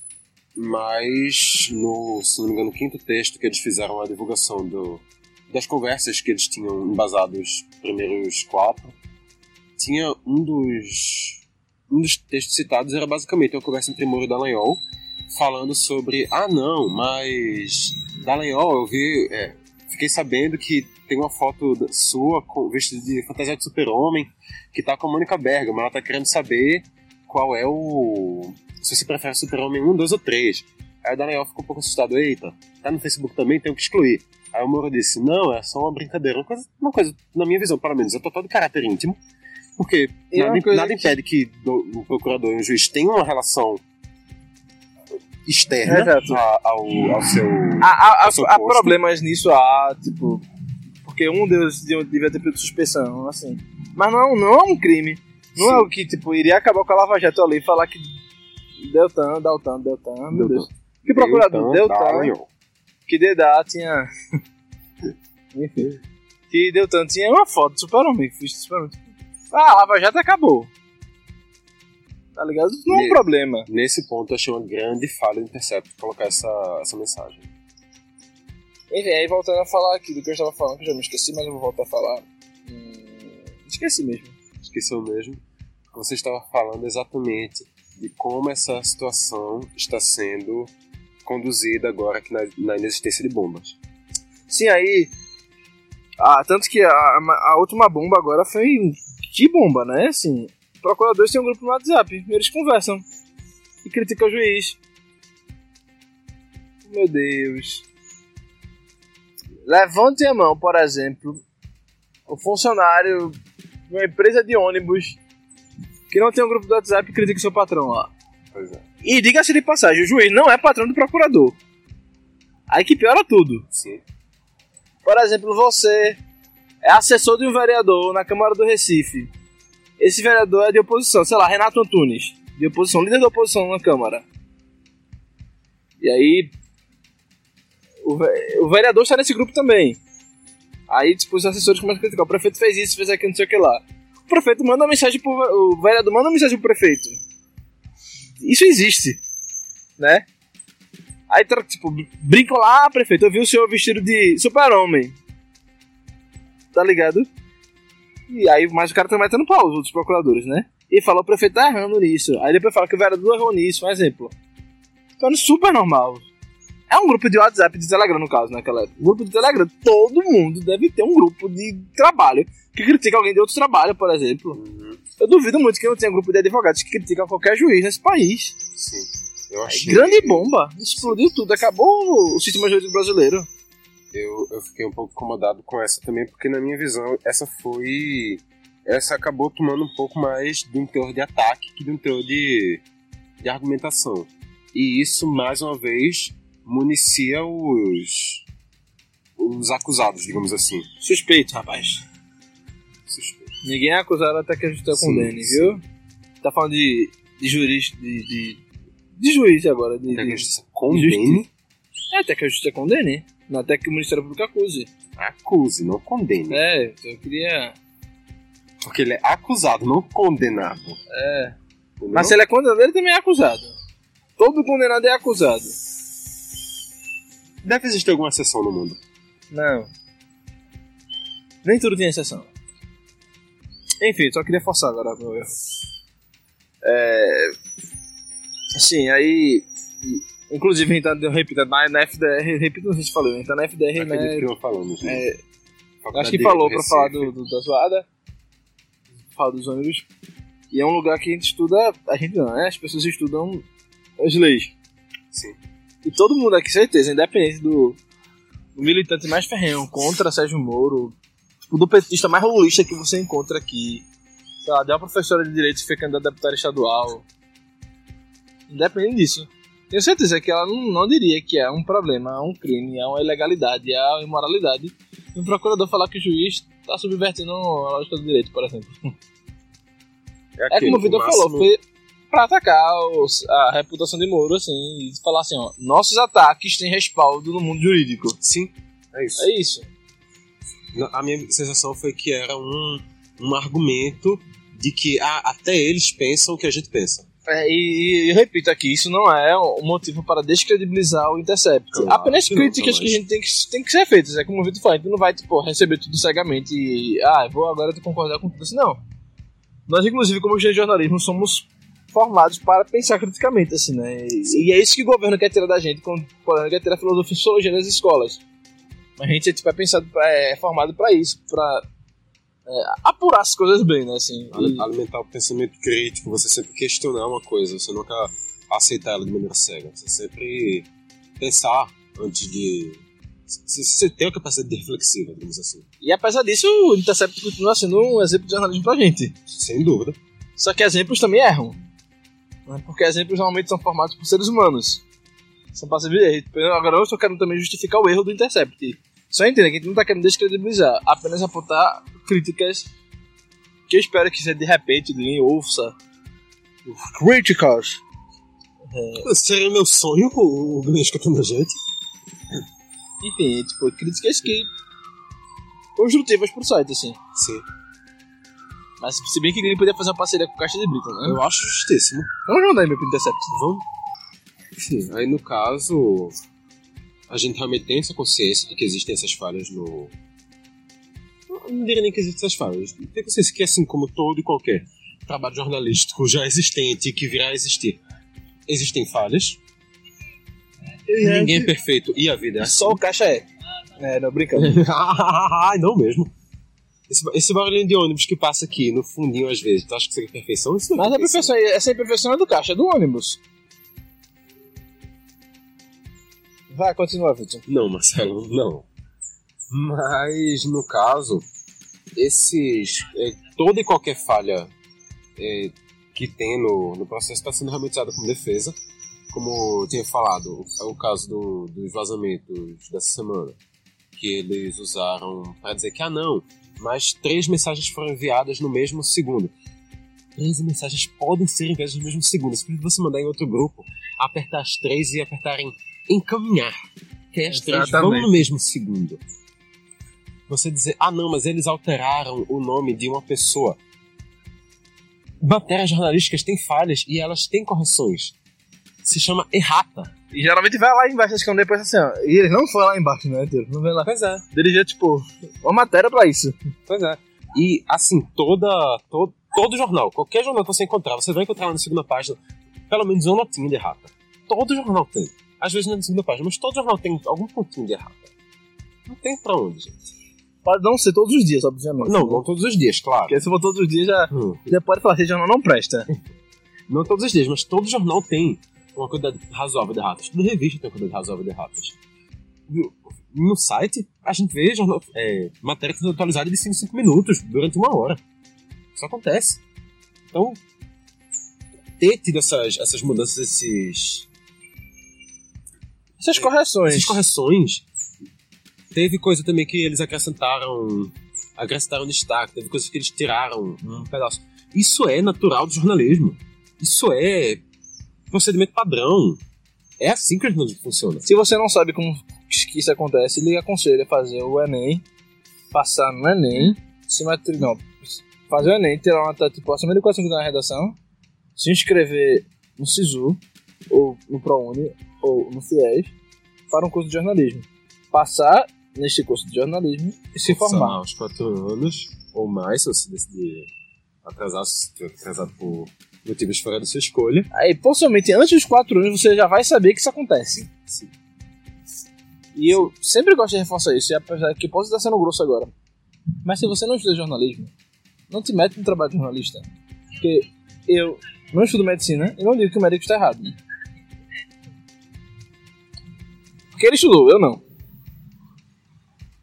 Mas, no, se não me engano, no quinto texto que eles fizeram a divulgação do, das conversas que eles tinham embasado os primeiros quatro, tinha um dos, um dos textos citados era basicamente uma conversa entre Moro e Dallagnol, falando sobre, ah não, mas Dallagnol, eu vi, é, fiquei sabendo que tem uma foto sua vestida de fantasia de super-homem, que tá com a Mônica Bergamo, ela tá querendo saber qual é o... se você prefere super-homem 1, 2 ou 3. Aí o Dallagnol ficou um pouco assustado, eita, tá no Facebook também, tenho que excluir. Aí o Moro disse, não, é só uma brincadeira, uma coisa, uma coisa na minha visão, pelo menos, é total de caráter íntimo, porque é nada, nada que- impede que do- o procurador e o juiz tenham uma relação externa a- ao, ao seu... Há, há, Eu sou há, problemas nisso, há, tipo. Porque um deles devia ter pedido suspensão, assim. Mas não, não é um crime. Não Sim. é o que, tipo, iria acabar com a Lava Jato ali e falar que. Deltan, Deltan, Deltan, meu Deltan. Deus. Que procurador? Deltan, Dallagnol. que Dedá tinha. Enfim. Que Deltan tinha uma foto do Super-Homem. que fiz do Super-Homem. Ah, a Lava Jato acabou. Tá ligado? Não é um problema. Nesse ponto, eu achei uma grande falha do Intercept colocar essa, essa mensagem. Enfim, aí voltando a falar aqui do que eu estava falando, que eu já me esqueci, mas eu vou voltar a falar. Hum, esqueci mesmo. Esqueceu mesmo? Você estava falando exatamente de como essa situação está sendo conduzida agora aqui na, na inexistência de bombas. Sim, aí. Ah, tanto que a, a última bomba agora foi. Que bomba, né? Assim, procuradores têm um grupo no WhatsApp, eles conversam e criticam o juiz. Meu Deus. Levante a mão, por exemplo, o funcionário de uma empresa de ônibus que não tem um grupo do WhatsApp e critica seu patrão lá. Pois é. E diga-se de passagem, o juiz não é patrão do procurador. Aí que piora tudo. Sim. Por exemplo, você é assessor de um vereador na Câmara do Recife. Esse vereador é de oposição, sei lá, Renato Antunes, de oposição, líder da oposição na Câmara. E aí, o, o vereador está nesse grupo também. Aí, tipo, os assessores começam a criticar. O prefeito fez isso, fez aquilo, não sei o que lá. O prefeito manda uma mensagem pro. O vereador manda uma mensagem pro prefeito. Isso existe, né? Aí, tipo, brincam lá, ah, prefeito, eu vi o senhor vestido de super-homem. Tá ligado? E aí, mas o cara tá metendo pau, os outros procuradores, né? E fala, o prefeito tá errando nisso. Aí depois fala que o vereador errou nisso, um exemplo. Então é super normal. É um grupo de WhatsApp de Telegram, no caso, naquela época. Um grupo de Telegram, todo mundo deve ter um grupo de trabalho que critica alguém de outro trabalho, por exemplo. Uhum. Eu duvido muito que não tenha um grupo de advogados que criticam qualquer juiz nesse país. Sim. Eu achei. Grande bomba. Explodiu tudo. Acabou o sistema jurídico brasileiro. Eu, eu fiquei um pouco incomodado com essa também, porque na minha visão, essa foi. Essa acabou tomando um pouco mais de um teor de ataque que de um teor de, de argumentação. E isso, mais uma vez, municia os. os acusados, digamos assim. Suspeito, rapaz. Suspeito. Ninguém é acusado até que a justiça condene, sim. viu? Tá falando de, de jurista, de, de, de juiz agora. De, Até que a justiça condene, é, até que a justiça condene. Até que o Ministério Público acuse. acuse, não condene. É, então eu queria. Porque ele é acusado, não condenado. É. Entendeu? Mas se ele é condenado, ele também é acusado. Todo condenado é acusado. Deve existir alguma exceção no mundo. Não. Nem tudo tem exceção. Enfim, só queria forçar agora meu erro. É. Assim, aí. Inclusive, a gente tá, eu repito, na, na FDR, repito, não sei se falou, a gente tá na FDR, Acredito né? que eu falando. gente. É, acho que falou pra falar do, do- da zoada. Falar dos ônibus. E é um lugar que a gente estuda. A gente não, né? As pessoas estudam as leis. Sim. E todo mundo aqui, certeza, independente do, do militante mais ferrenho contra Sérgio Moro, tipo, do petista mais lulista que você encontra aqui, sei lá, de uma professora de direito que foi candidata a deputada estadual. Independente disso. Tenho certeza que ela não, não diria que é um problema, é um crime, é uma ilegalidade, é uma imoralidade um procurador falar que o juiz tá subvertendo a lógica do direito, por exemplo. É, é como o Vitor máximo... falou, foi pra atacar os, a reputação de Moro, assim, e falar assim, ó, nossos ataques têm respaldo no mundo jurídico. Sim, é isso. É isso. A minha sensação foi que era um, um argumento de que ah, até eles pensam o que a gente pensa. É, e, e, repito aqui, isso não é um motivo para descredibilizar o Intercept. Claro, Apenas críticas não, que a gente tem que, tem que ser feitas. É como o Vitor falou, a gente não vai tipo, receber tudo cegamente e. Ah, vou agora concordar com tudo isso. Não. Nós, inclusive, como de jornalismo, somos formados para pensar criticamente, assim, né? E, e, é isso que o governo quer tirar da gente, quando o governo quer tirar a filosofia e sociologia nas escolas. A gente tipo, é, pensado, é formado para isso, para é, apurar as coisas bem, né? Assim, e... Alimentar o pensamento crítico, você sempre questionar uma coisa, você nunca aceitar ela de maneira cega. Você sempre pensar antes de. Você tem a capacidade de reflexiva, digamos assim. E apesar disso, o Intercept continua sendo um exemplo de jornalismo pra gente. Sem dúvida. Só que exemplos também erram. Né? Porque exemplos normalmente são formados por seres humanos. São passíveis de erro. Agora eu só quero também justificar o erro do Intercept. Só entender que a gente não tá querendo descredibilizar, apenas apontar críticas que eu espero que você de repente ninguém ouça. Críticas. É... Seria meu sonho o Glenn escutando a gente. Enfim, tipo, críticas que. construtivas pro site, assim. Sim. Mas se bem que ele podia fazer uma parceria com Caixa de Brita, né? Eu acho justíssimo. Vamos mandar e-mail pro Intercept. Vamos. Enfim, aí no caso, a gente realmente tem essa consciência de que existem essas falhas no. Não diria nem que existem essas falhas. Tem consciência que, assim como todo e qualquer trabalho jornalístico já existente e que virá a existir, existem falhas. E Ninguém é perfeito e a vida é assim. Só o caixa é. É, não, brincando. Ai, não mesmo. Esse, esse barulhinho de ônibus que passa aqui no fundinho às vezes, tu acha que isso é perfeição? Isso é Mas perfeição. a perfeição, essa imperfeição é do caixa, é do ônibus. Vai, continua, Vitor. Não, Marcelo, não. Mas, no caso, esses. É, toda e qualquer falha é, que tem no, no processo está sendo usada como defesa. Como eu tinha falado, é o caso do, dos vazamentos dessa semana. Que eles usaram para dizer que, ah, não, mas três mensagens foram enviadas no mesmo segundo. Três mensagens podem ser enviadas no mesmo segundo. Se você mandar em outro grupo, apertar as três e apertar em encaminhar. Que as três vão no mesmo segundo. Você dizer, ah não, mas eles alteraram o nome de uma pessoa. Matérias jornalísticas têm falhas e elas têm correções. Se chama errata. E geralmente vai lá embaixo, acho que depois assim, ó. E eles não foram lá embaixo, né, Não vem lá. Pois é. Dirigir, tipo, uma matéria pra isso. Pois é. E, assim, toda, todo, todo jornal, qualquer jornal que você encontrar, você vai encontrar lá na segunda página pelo menos uma notinha de errata. Todo jornal tem. Às vezes é na segunda página, mas todo jornal tem algum pontinho de errado. Não tem pra onde, gente. Pode não ser todos os dias, obviamente. Não, não todos os dias, claro. Porque se for todos os dias, já, hum. já pode falar que esse jornal não presta. não todos os dias, mas todo jornal tem uma quantidade razoável de erratas. Toda revista tem uma quantidade razoável de erratas. No site, a gente vê jornal, é, matéria que atualizada de 5 5 minutos, durante uma hora. Isso acontece. Então, ter tido essas, essas mudanças, esses, essas correções. Essas correções. Teve coisa também que eles acrescentaram. Acrescentaram destaque, teve coisas que eles tiraram um pedaço. Isso é natural do jornalismo. Isso é procedimento padrão. É assim que o jornalismo funciona. Se você não sabe como que isso acontece, lhe aconselho a fazer o Enem, passar no Enem, se matricular. Não, fazer o Enem, tirar uma nota tipo acima de 400 na redação, se inscrever no SISU, ou no ProUni, ou no FIES, para um curso de jornalismo. Passar neste curso de jornalismo e se formar. aos quatro anos ou mais, se você decidir atrasar, se atrasado por motivos fora da sua escolha. Aí, possivelmente, antes dos quatro anos, você já vai saber que isso acontece. Sim. E eu sempre gosto de reforçar isso, apesar que posso estar sendo grosso agora. Mas se você não estuda jornalismo, não te mete no trabalho de jornalista. Porque eu não estudo medicina e não digo que o médico está errado. Porque ele estudou, eu não.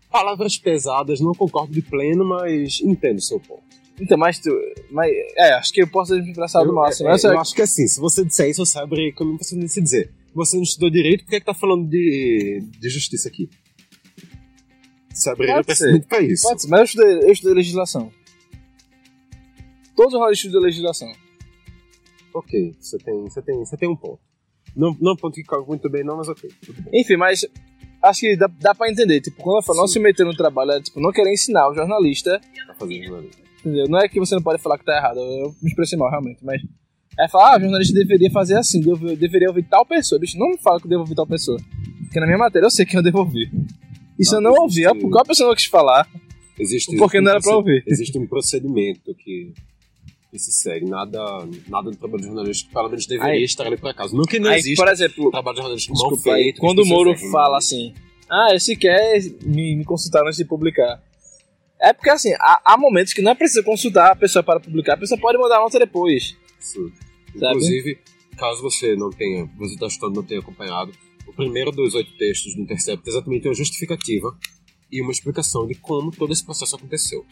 Palavras pesadas, não concordo de pleno, mas entendo o seu ponto. Então, mas tu. Mas, é, acho que eu posso me expressado no máximo. É, é, eu acho que é assim, se você disser isso, você abre como você se dizer. Você não estudou direito, por que é que tá falando de, de justiça aqui? se abriria Pode precedente para isso. Pode ser, mas eu estudei, eu estudei legislação. Todos os jornalistas estudam legislação. Ok, você tem, você tem, você tem um ponto. Não, não que caiu muito bem, não, mas ok. Enfim, mas acho que dá, dá pra entender. Tipo, quando eu falo não se meter no trabalho, é tipo, não querer ensinar o jornalista, Tá fazendo jornalismo. entendeu? Não é que você não pode falar que tá errado, eu me expressei mal realmente, mas é falar, ah, o jornalista deveria fazer assim, devo- deveria ouvir tal pessoa. Bicho, não me fala que eu devo ouvir tal pessoa. Porque na minha matéria eu sei quem eu devo ouvir. E se eu não ouvir, é porque a pessoa não quis falar. Existe Porque não era pra ouvir. Existe um procedimento que, que se segue. Nada, nada do trabalho jornalístico, pelo menos deveria Aí- estar ali por acaso. Não que não Aí, existe por exemplo, trabalho jornalístico mal Desculpa, aí, feito. quando o Moro fala assim, ah, esse quer me, me consultar antes de publicar. É porque assim, há, há momentos que não é preciso consultar a pessoa para publicar, a pessoa pode mandar nota depois. Sim. Sabe? Inclusive, caso você não tenha, você está estudando não tenha acompanhado, o primeiro dos oito textos do Intercept é exatamente uma justificativa e uma explicação de como todo esse processo aconteceu.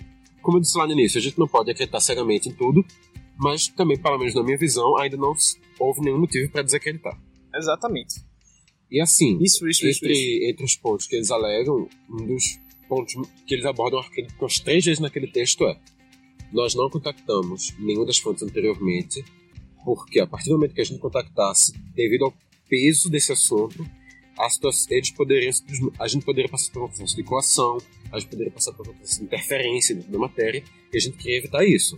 Como eu disse lá no início, a gente não pode acreditar cegamente em tudo, mas também, pelo menos na minha visão, ainda não houve nenhum motivo para desacreditar. Exatamente. E assim, Isso, isso, isso. isso. entre, entre os pontos que eles alegam, um dos pontos que eles abordam umas três vezes naquele texto é nós não contactamos nenhuma das fontes anteriormente, porque a partir do momento que a gente contactasse, devido ao peso desse assunto, a situação, eles poderiam, a gente poderia passar por um processo de coação, a gente poderia passar por um processo de interferência dentro da matéria, e a gente queria evitar isso.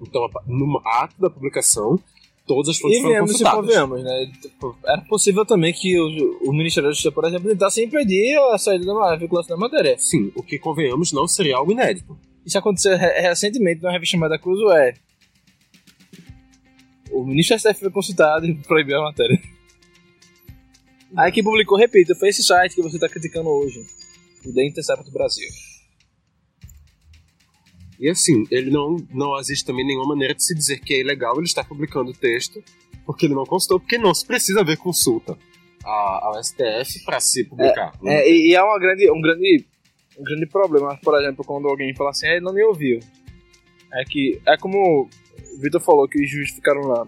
Então, no ato da publicação, todas as fontes E foram viemos e consultadas. convenhamos, né? Tipo, Era possível também que o, o Ministério da Justiça, por exemplo, tentasse impedir a saída da vinculação da matéria. Sim, o que convenhamos não seria algo inédito. Isso aconteceu re- recentemente numa revista chamada Cruzoé. O ministro da STF foi consultado e proibiu a matéria. Aí quem publicou, repito, foi esse site que você está criticando hoje. O The Intercept Brasil. E assim, ele não, não existe também nenhuma maneira de se dizer que é ilegal ele estar publicando o texto, porque ele não constou, porque não se precisa haver consulta a- ao STF para se publicar. né? É, e, e é uma grande, um, grande, um grande problema, por exemplo, quando alguém fala assim, "Ah, ele não me ouviu. É que, é como o Vitor falou, que os juízes ficaram lá.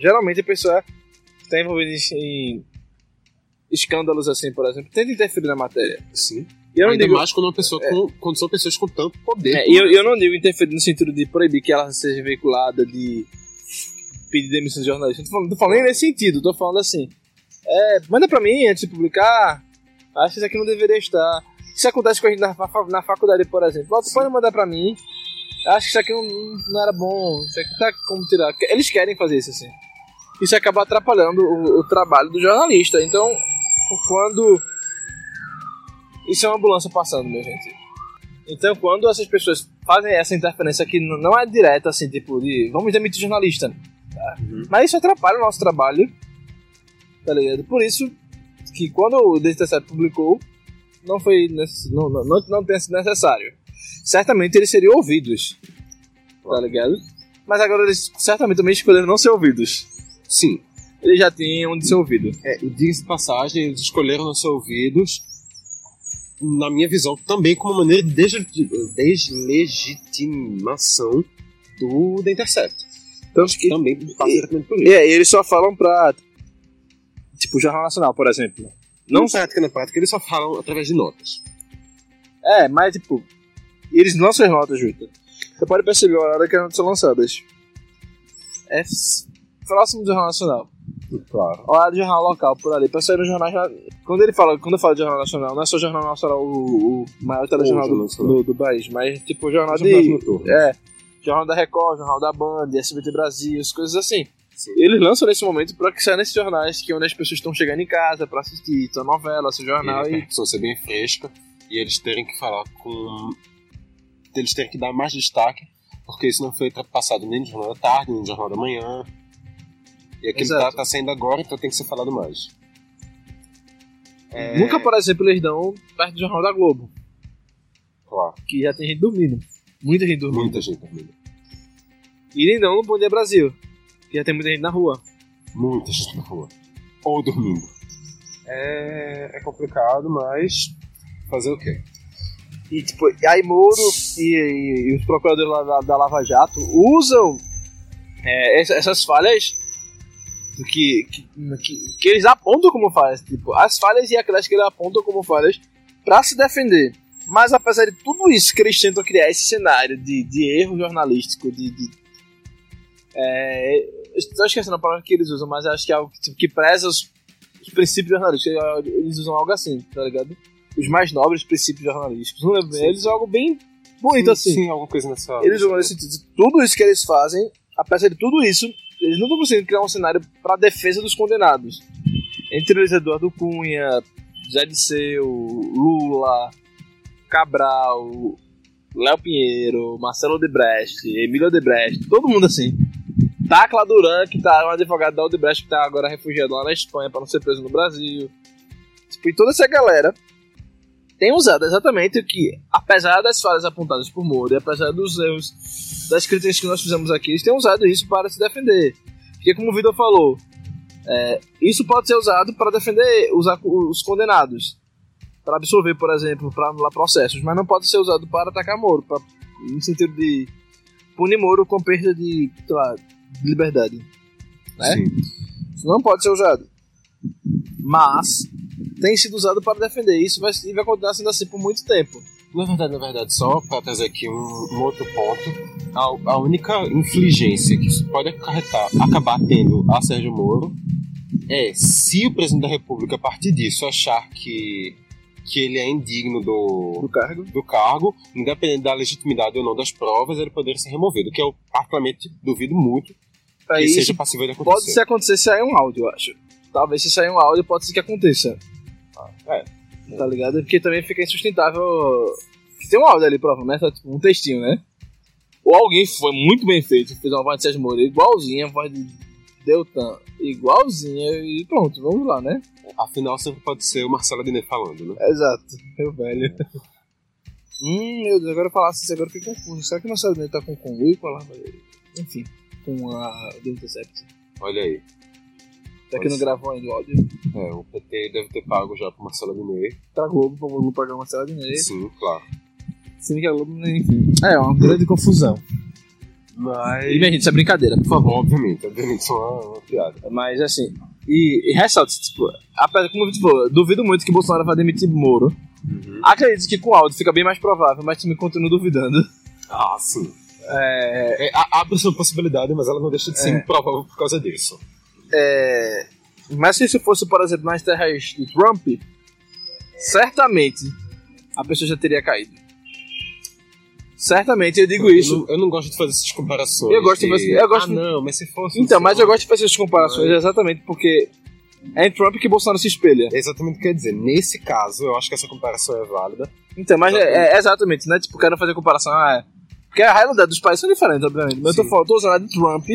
Geralmente a pessoa está envolvida em escândalos assim, por exemplo, tenta interferir na matéria. Sim. E eu Ainda digo, mais quando, uma pessoa com, quando são pessoas com tanto poder. é, e eu, eu não digo interferir no sentido de proibir que ela seja veiculada, de pedir demissão de jornalista. Não tô falando, tô falando nem nesse sentido, tô falando assim. É, manda pra mim antes de publicar. Acho que isso aqui não deveria estar. Isso acontece com a gente na, na faculdade, por exemplo. Tu pode mandar pra mim. Acho que isso aqui não, não era bom. Isso aqui tá como tirar. Eles querem fazer isso assim. Isso acaba atrapalhando o, o trabalho do jornalista. Então, quando. Isso é uma ambulância passando, minha gente. Então, quando essas pessoas fazem essa interferência que não é direta, assim, tipo, de vamos demitir jornalista. tá? Uhum. Mas isso atrapalha o nosso trabalho, tá ligado? Por isso que quando o DTC publicou, não foi necess... não, não, não, não tem sido necessário. Certamente eles seriam ouvidos, tá ligado? Mas agora eles certamente também escolheram não ser ouvidos. Sim. Eles já tinham de ser ouvido. É, e diga-se de passagem, eles escolheram não ser ouvidos, na minha visão, também como uma maneira de desle- deslegitimação do The Intercept. Tanto que Também passa diretamente por isso. É, e eles só falam pra. Tipo, Jornal Nacional, por exemplo. Não prática na prática, eles só falam através de notas. É, mas tipo. Eles lançam as notas, Juta. Você pode perceber a hora que as notas são lançadas. É próximo do Jornal Nacional. Claro. Hora do jornal local, por ali. Pra sair no jornal. Quando ele fala, quando eu falo de Jornal Nacional, não é só o Jornal Nacional, o, o maior telejornal Jornal do, do, do país, mas tipo o jornal de. É. Jornal da Record, Jornal da Band, SBT Brasil, as coisas assim. Sim. Eles lançam nesse momento pra que saia nesses jornais que é onde as pessoas estão chegando em casa pra assistir sua novela, seu jornal Ele, e. a pessoa ser bem fresca e eles terem que falar com. Eles terem que dar mais destaque, porque isso não foi passado nem no Jornal da Tarde, nem no Jornal da Manhã. E aquele tá, Exato. tá saindo agora, então tem que ser falado mais. É, Nunca, por exemplo, eles dão perto do Jornal da Globo, Claro, que já tem gente dormindo. Muita gente dormindo. muita gente dormindo. E nem dão no Bom Dia Brasil, que já tem muita gente na rua. Muita gente na rua. Ou dormindo. É, é complicado, mas. Fazer o quê? E tipo, aí Moro e, e- e os procuradores lá da, da Lava Jato usam é, essa- essas falhas que, que, que, eles apontam como falhas. Tipo, as falhas e aquelas que eles apontam como falhas pra se defender. Mas apesar de tudo isso que eles tentam criar esse cenário de, de erro jornalístico, de. de é, estou esquecendo a palavra que eles usam, mas acho que é algo que, tipo, que preza os, os princípios jornalísticos. Eles usam algo assim, tá ligado? Os mais nobres princípios jornalísticos. Não lembro bem, eles usam algo bem bonito assim. Sim, alguma coisa nessa. Eles usam nesse sentido. Tudo isso que eles fazem, apesar de tudo isso, eles não estão conseguindo criar um cenário para defesa dos condenados. Entre eles, Eduardo Cunha, Zé Disseu, Lula, Cabral, Léo Pinheiro, Marcelo Debrecht, Emílio Debrecht, todo mundo assim. Tacla Duran, que tá um advogado da Odebrecht, que tá agora refugiado lá na Espanha para não ser preso no Brasil. Tipo, e toda essa galera tem usado exatamente o que, apesar das falhas apontadas por Moro e apesar dos erros, das críticas que nós fizemos aqui, eles têm usado isso para se defender. Porque, como o Vitor falou, é, isso pode ser usado para defender os, os condenados, para absorver, por exemplo, para anular processos, mas não pode ser usado para atacar Moro, pra, no sentido de punir Moro com perda de, lá, de liberdade. Né? Isso não pode ser usado. Mas tem sido usado para defender isso vai, e vai continuar sendo assim por muito tempo. Na verdade, na verdade, só para trazer aqui um, um outro ponto, a, a, única infligência que isso pode acarretar, acabar tendo a Sérgio Moro é se o presidente da República, a partir disso, achar que, que ele é indigno do, do, cargo. do cargo, independente da legitimidade ou não das provas, ele poderia ser removido, que eu particularmente duvido muito que seja possível de acontecer. Pode ser acontecer se sair um áudio, eu acho. Talvez se sair um áudio, pode ser que aconteça. É. Tá ligado? Porque também fica insustentável. Tem um áudio ali, provavelmente, né? Tipo, um textinho, né? Ou alguém foi muito bem feito, fez uma voz de Sérgio Moreira igualzinha, a voz de Deltan igualzinha e pronto, vamos lá, né? Afinal, sempre pode ser o Marcelo Adnet falando, né? Exato, meu velho. hum, meu Deus, agora eu falar assim, agora eu fiquei confuso. Será que o Marcelo Adnet tá com o Congu e com a Enfim, com a The Intercept. Olha aí. Será que não gravou ainda o áudio? É, o PT deve ter pago já pro Marcelo Adnet. Pra Globo, pra Globo pagar o Marcelo Adnet. Sim, claro. Sendo que a Globo, enfim. É, uma grande confusão. Mas. E, minha gente, isso é brincadeira, por favor. Obviamente, obviamente, só uma, uma piada. Mas, assim. E, e ressalto, tipo, apesar, como falou, duvido muito que Bolsonaro vai demitir Moro. Uhum. Acredito que com áudio fica bem mais provável, mas também continuo duvidando. Ah, sim. É... É, abre essa possibilidade, mas ela não deixa de ser é... improvável por causa disso. É... Mas se isso fosse, por exemplo, nas terras de Trump, certamente a pessoa já teria caído. Certamente eu digo isso. Eu não, eu não gosto de fazer essas comparações. Eu gosto de fazer. Eu gosto ah, não, mas se fosse. Então, mas eu gosto de fazer essas comparações exatamente porque é em Trump que Bolsonaro se espelha. É exatamente o que quer dizer. Nesse caso, eu acho que essa comparação é válida. Então, mas exatamente. É, é, exatamente, né? Tipo, quero fazer comparação. Ah, é. Porque a realidade dos países são diferentes, obviamente. Mas Sim. eu tô, falando, tô usando a de Trump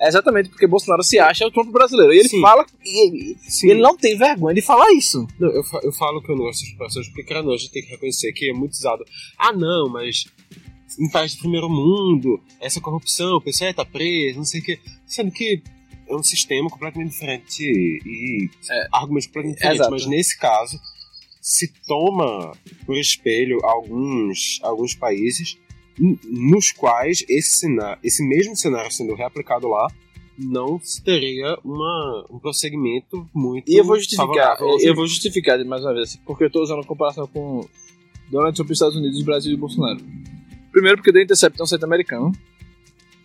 é exatamente porque Bolsonaro se acha o Trump brasileiro. E ele Sim. fala. E, ele não tem vergonha de falar isso. Não, eu, eu falo que eu não gosto dessas pessoas porque, cara, não, a gente tem que reconhecer que é muito usado. Ah, não, mas em países do primeiro mundo, essa corrupção, o pessoal tá preso, não sei o quê. Sendo que é um sistema completamente diferente e é, argumentos completamente diferentes. Exato. Mas nesse caso, se toma por espelho alguns, alguns países nos quais esse, cenário, esse mesmo cenário sendo replicado lá não teria uma, um prosseguimento muito e eu vou justificar eu, eu vou justificar mais uma vez porque eu estou usando a comparação com Donald Trump Estados Unidos Brasil e Bolsonaro. Primeiro porque The Intercept é um site americano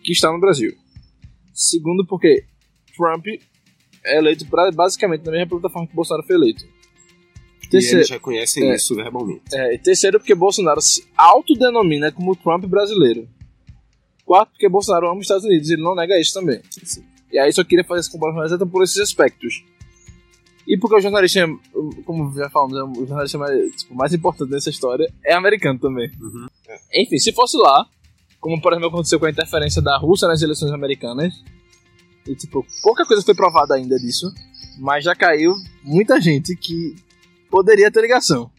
que está no Brasil. Segundo porque Trump é eleito pra, basicamente na mesma plataforma que Bolsonaro foi eleito Terceiro, e eles reconhecem é, isso verbalmente. É, e terceiro, porque Bolsonaro se autodenomina como Trump brasileiro. Quarto, porque Bolsonaro ama os Estados Unidos, ele não nega isso também. Sim. E aí só queria fazer essa comparação exatamente por esses aspectos. E porque o jornalista, como já falamos, é o jornalista mais, tipo, mais importante nessa história é americano também. Uhum. É. Enfim, se fosse lá, como por exemplo aconteceu com a interferência da Rússia nas eleições americanas, e tipo, pouca coisa foi provada ainda disso, mas já caiu muita gente que poderia ter ligação.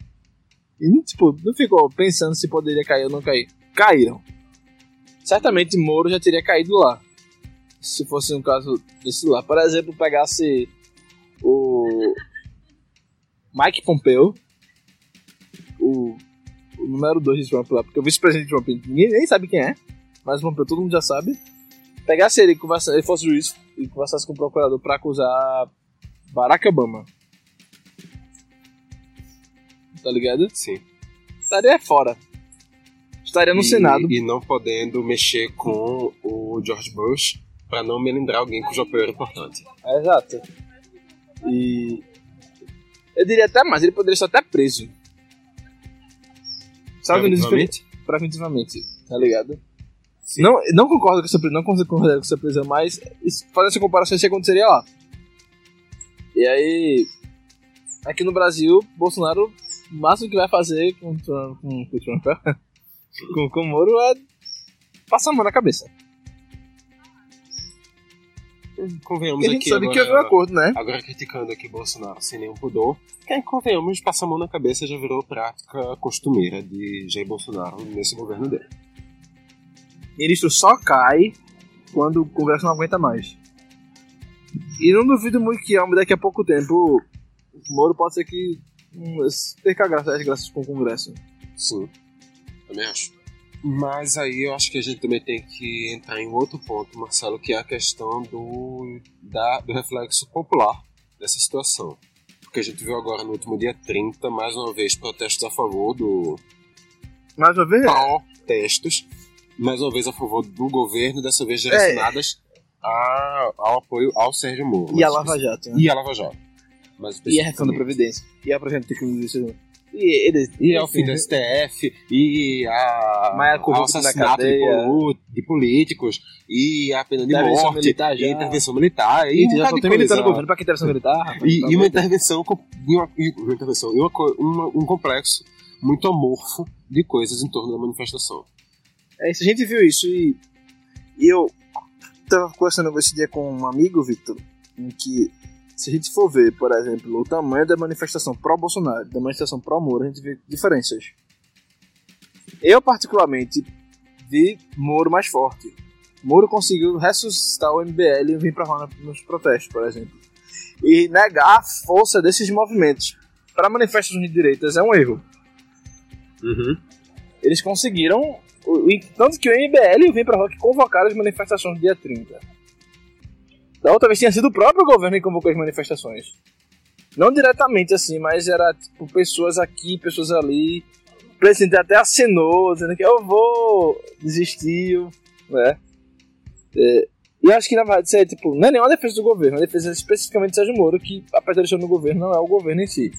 E, tipo, não ficou pensando se poderia cair ou não cair. Caíram. Certamente Moro já teria caído lá. Se fosse um caso desse lá. Por exemplo, pegasse o Mike Pompeo, o, o número 2 de Trump lá, porque o vice-presidente de Trump ninguém nem sabe quem é, mas o Pompeo todo mundo já sabe. Pegasse ele, conversa, ele fosse juiz e conversasse com o procurador para acusar Barack Obama tá ligado? Sim. estaria fora. Estaria no e, Senado. E não podendo mexer com o George Bush para não melindrar alguém cujo apoio era importante. É, exato. E. Eu diria até mais, ele poderia estar até preso. Sabe Preventivamente? Preventivamente, tá ligado? Não, não concordo com essa prisão, não concordo com essa prisão, mas fazendo essa comparação, isso aconteceria lá. E aí, aqui no Brasil, Bolsonaro, o máximo que vai fazer com, o Trump- com, com, o Trump, com, com o Moro é passar a mão na cabeça. Convenhamos Porque a gente aqui sabe que agora, houve um acordo, né? agora criticando aqui Bolsonaro sem nenhum pudor, que convenhamos, passar a mão na cabeça já virou prática costumeira de Jair Bolsonaro nesse governo dele. ministro só cai quando o Congresso não aguenta mais. E não duvido muito que daqui a pouco tempo o Moro pode ser que hum, perca graça- as graças com o Congresso. Sim, também acho. Mas aí eu acho que a gente também tem que entrar em outro ponto, Marcelo, que é a questão do, da, do reflexo popular dessa situação. Porque a gente viu agora no último dia 30, mais uma vez, protestos a favor do. Mais uma vez, protestos, mais uma vez a favor do governo, dessa vez direcionadas a- ao apoio ao Sérgio Moro. e a Lava Jato. Né? E a Lava Jato. Mas E a reforma da. Previdência. E a projeto de crime E eles. E é o fim do STF, e a, Mas a o assassinato de, de políticos, e a pena de Intervenção morte, militar já. e a intervenção militar, e, E já só tem militar no governo pra que intervenção militar? rapaz? E, Tá e uma intervenção, e uma, uma intervenção, e uma, uma- um complexo muito amorfo de coisas em torno da manifestação. É isso, a gente viu isso e, e eu tava conversando esse dia com um amigo, Victor, em que se a gente for ver, por exemplo, o tamanho da manifestação pró-Bolsonaro, da manifestação pró-Moro, a gente vê diferenças. Eu, particularmente, vi Moro mais forte. Moro conseguiu ressuscitar o MBL e vir pra rua nos protestos, por exemplo. E negar a força desses movimentos para manifestações de direitas é um erro eles conseguiram. o- o- Tanto que o MBL vem pra rua que convocaram as manifestações no dia 30. Da outra vez tinha sido o próprio governo que convocou as manifestações. Não diretamente assim, mas era tipo pessoas aqui, pessoas ali. O presidente até assinou, dizendo que eu vou desistir, né? É, e eu acho que na verdade isso é tipo, não é nenhuma defesa do governo, é uma defesa especificamente de Sérgio Moro, que apesar de estar no governo, não é o governo em si.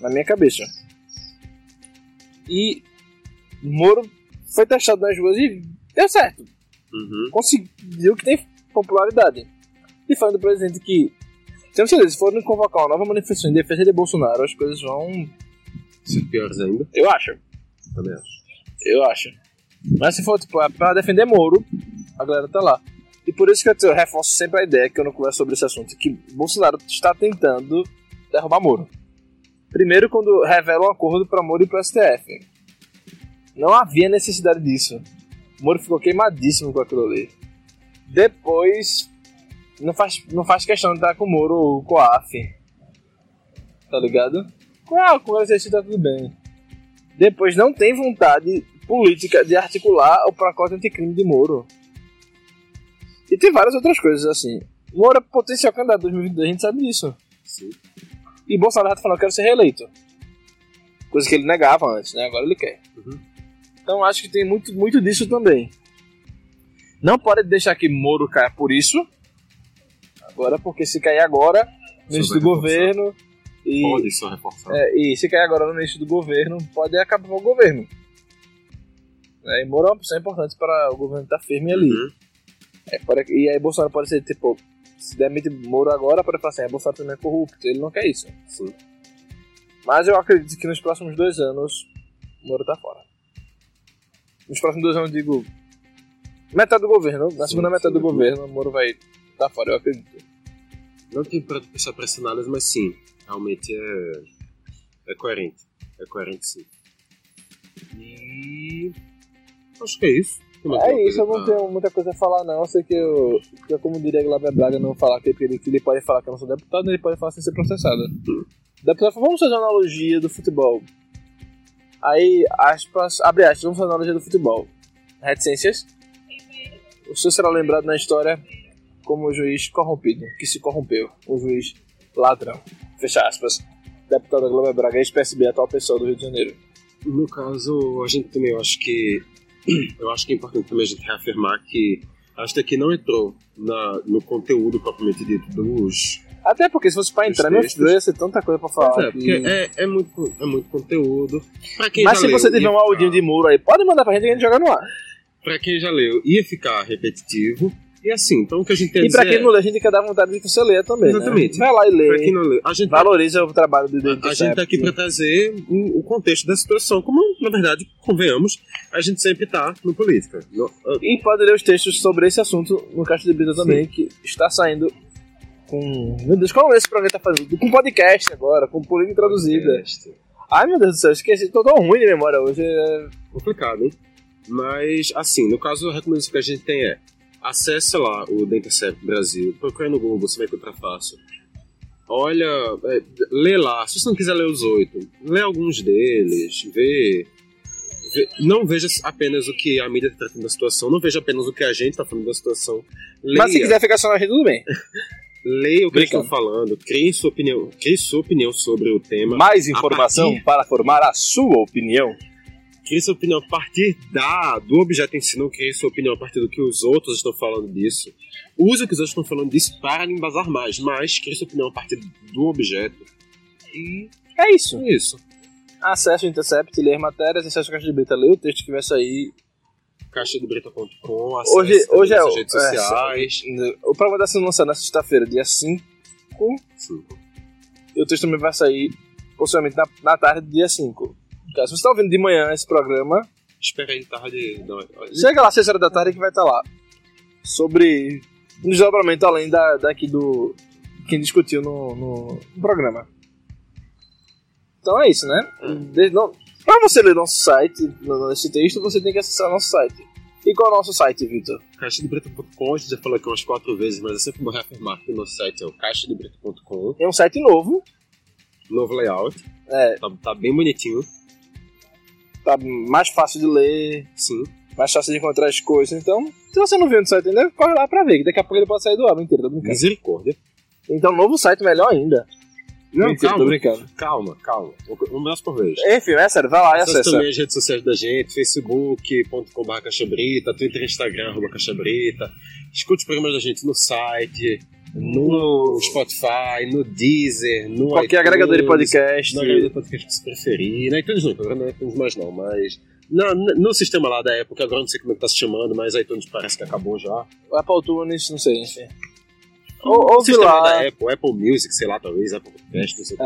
Na minha cabeça. E Moro foi testado nas ruas e deu certo. Uhum. Conseguiu que tem popularidade. E falando do presidente que. Tenho certeza, se forem convocar uma nova manifestação em defesa de Bolsonaro, as coisas vão. Se piores ainda, Eu acho. também acho. Eu acho. Mas se for tipo, pra defender Moro, a galera tá lá. E por isso que eu te- eu reforço sempre a ideia que eu não converso sobre esse assunto, que Bolsonaro está tentando derrubar Moro. Primeiro quando revela um acordo para Moro e pro STF. Não havia necessidade disso. Moro ficou queimadíssimo com aquilo ali. Depois não faz, não faz questão de estar com o Moro ou com a AF. Tá ligado? Ah, com o exercício tá tudo bem depois não tem vontade política de articular o pacote anticrime de Moro. E tem várias outras coisas assim. Moro é potencial candidato em 2022, a gente sabe disso. Sim. E Bolsonaro tá falando que quero ser reeleito. Coisa que ele negava antes, né? Agora ele quer. Uhum. Então acho que tem muito, muito disso também. Não pode deixar que Moro caia por isso. Agora, porque se cair agora, no início do governo. E, Pode só reforçar. é, e se cair agora no início do governo, pode acabar o governo. É, e Moro é uma opção importante para o governo estar firme ali. Uhum. É, pode- e aí Bolsonaro pode ser tipo, se demite Moro agora, pode falar assim, é, Bolsonaro também é corrupto, ele não quer isso. Sim. Mas eu acredito que nos próximos dois anos, Moro tá fora. Nos próximos dois anos, eu digo, metade do governo, na Sim, segunda metade sim. do governo, Moro vai estar fora, eu acredito. Não tem pra pensar análise, mas sim, realmente é, é coerente. É coerente sim. E. Acho que é isso. É isso, eu não tenho muita coisa a falar, não. Eu sei que eu, que eu como diria Glauber Braga, não falar que ele, que ele pode falar que eu não sou deputado, ele pode falar sem ser processado. Deputado, vamos fazer uma analogia do futebol. Aí, aspas, abre aspas, vamos fazer uma analogia do futebol. Reticências. O senhor será lembrado na história como o juiz corrompido, que se corrompeu. O juiz ladrão. Fecha aspas. Deputado Glauber Braga, ex-PSB, atual pessoa do Rio de Janeiro. No caso, a gente também, eu acho que. Eu acho que é importante também a gente reafirmar que a gente aqui não entrou na, no conteúdo propriamente dito dos. Até porque se fosse pra entrar, meu textos. filho, ia ser tanta coisa pra falar. É, que- é, é, muito, é muito conteúdo. Pra quem Mas já se leu, você tiver um audinho de muro aí, pode mandar pra gente que a gente joga no ar. Pra quem já leu, ia ficar repetitivo. E assim, então o que a gente tem E pra quem não lê, a gente quer dar vontade de que você leia também. Exatamente. Né? Vai lá e é, pra lê. quem não leu, a gente, tá- Valoriza o trabalho do David a gente tá aqui pra trazer o, contexto da situação, como, na verdade, convenhamos, a gente sempre tá no política. No- ah, E pode ler os textos sobre esse assunto no Caixa de Brita também, que está saindo com. Meu Deus, qual é esse programa que tá fazendo? Com podcast agora, com política introduzida. Ai meu Deus do céu, esqueci, tô tão ruim de memória hoje. é- complicado, hein? Mas, assim, no caso, a recomendação que a gente tem é acesse lá o Intercept Brasil, procure no Google, você vai encontrar fácil. Olha, é, lê lá, se você não quiser ler os oito, lê alguns deles, vê, Não veja apenas o que a mídia está tratando da situação, não veja apenas o que a gente está falando da situação. Leia, Mas se quiser ficar só na gente, tudo bem. leia o que estão falando, crie sua opinião, crie sua opinião sobre o tema. Mais informação informação para formar a sua opinião. Crie sua opinião a partir da, do objeto em si, não crie sua opinião a partir do que os outros estão falando disso. Use o que os outros estão falando disso para lhe embasar mais, mas crie sua opinião a partir do objeto. E É isso. é isso. Acesse o Intercept, ler matérias, acesse o Caixa de Brita, lê o texto que vai sair. caixadebrita.com, Hoje, acesse hoje é o. redes é, sociais. o programa está sendo lançado na sexta-feira, dia 5. Sim. E o texto também vai sair possivelmente na, na tarde do dia 5. Caso você está ouvindo de manhã esse programa, Espera aí, tarde. Não, chega lá às 6 horas da tarde que vai estar lá. Sobre um desdobramento além da, daqui do. Quem discutiu no, no, no programa. Então é isso, né? De, não, pra você ler nosso site, nesse texto, você tem que acessar nosso site. E qual é o nosso site, Vitor? caixadebrita.com, a gente já falou aqui umas quatro vezes, mas é sempre bom reafirmar que o nosso site é o caixadebrita.com, É um site novo. novo layout, É, tá, tá bem bonitinho, tá mais fácil de ler, sim. mais fácil de encontrar as coisas. Então, se você não viu no site ainda, corre lá pra ver, que daqui a pouco ele pode sair do ar. Mentira, tô brincando. Misericórdia. Então, novo site melhor ainda. Não, Mentira, calma. tô brincando. Calma, calma. Um braço por vez. Enfim, é sério, vai lá e Acesse acessa. também as redes sociais da gente, facebook.com.br Twitter e Instagram, arroba caixabrita. Escute os programas da gente no site, no Spotify, no Deezer, no Qualquer iTunes, agregador de podcast. No agregador de podcast que você preferir. Na iTunes não, agora não é iTunes mais não, mas... No, no sistema lá da época, agora não sei como é que tá se chamando, mas iTunes parece que acabou já. O Apple Tunes, não sei, enfim. Ou, ouve sistema lá. da Apple, Apple Music, sei lá, talvez, Apple Podcast, não sei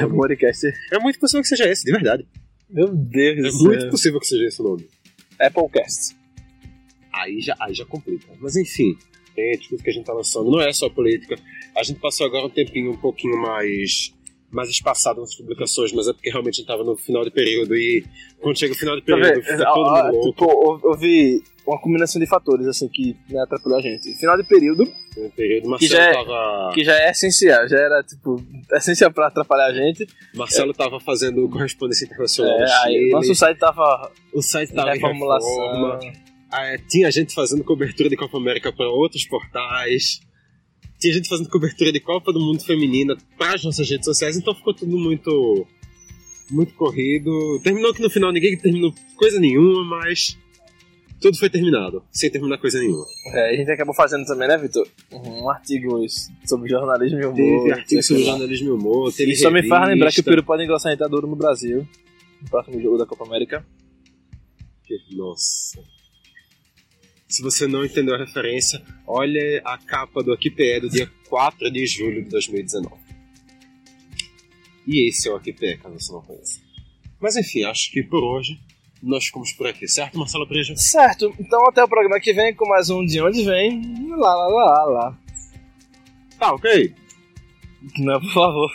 É, o podcast. É muito possível que seja esse, de verdade. Meu Deus É do muito céu. possível que seja esse o nome. Applecast. aí já, aí já complica. Mas enfim, tudo que a gente tá lançando não é só política. A gente passou agora um tempinho um pouquinho mais, mais espaçado nas publicações, mas é porque realmente a gente tava no final de período e quando chega o final de Tá período, fica Ah, todo ah, mundo louco. tipo, houve uma combinação de fatores assim que né, atrapalhou a gente. Final de período, No período, que Marcelo, já é- tava, que já é essencial, já era tipo essencial pra atrapalhar a gente. Marcelo tava fazendo correspondência internacional É, aí, nosso site tava O site em tava em reformulação. reforma. Ah, é, tinha gente fazendo cobertura de Copa América para outros portais. Tinha gente fazendo cobertura de Copa do Mundo Feminina para as nossas redes sociais, então ficou tudo muito muito corrido. Terminou que no final ninguém terminou coisa nenhuma, mas tudo foi terminado, sem terminar coisa nenhuma. É, a gente acabou fazendo também, né, Vitor? Um artigo sobre jornalismo e humor. Teve artigo sobre lá. jornalismo e humor, teve Isso só me faz lembrar que o. Peru pode engrossar a ditadura no Brasil. No próximo jogo da Copa América. Nossa. Se você não entendeu a referência, olha a capa do Aquipé do dia 4 de julho de 2019. E esse é o Aquipé, caso você não conheça. Mas enfim, acho que por hoje nós ficamos por aqui, certo, Marcelo Preja? Certo, então até o programa que vem com mais um De Onde Vem. Lá, lá, lá, lá. Tá, ok. Não, por favor.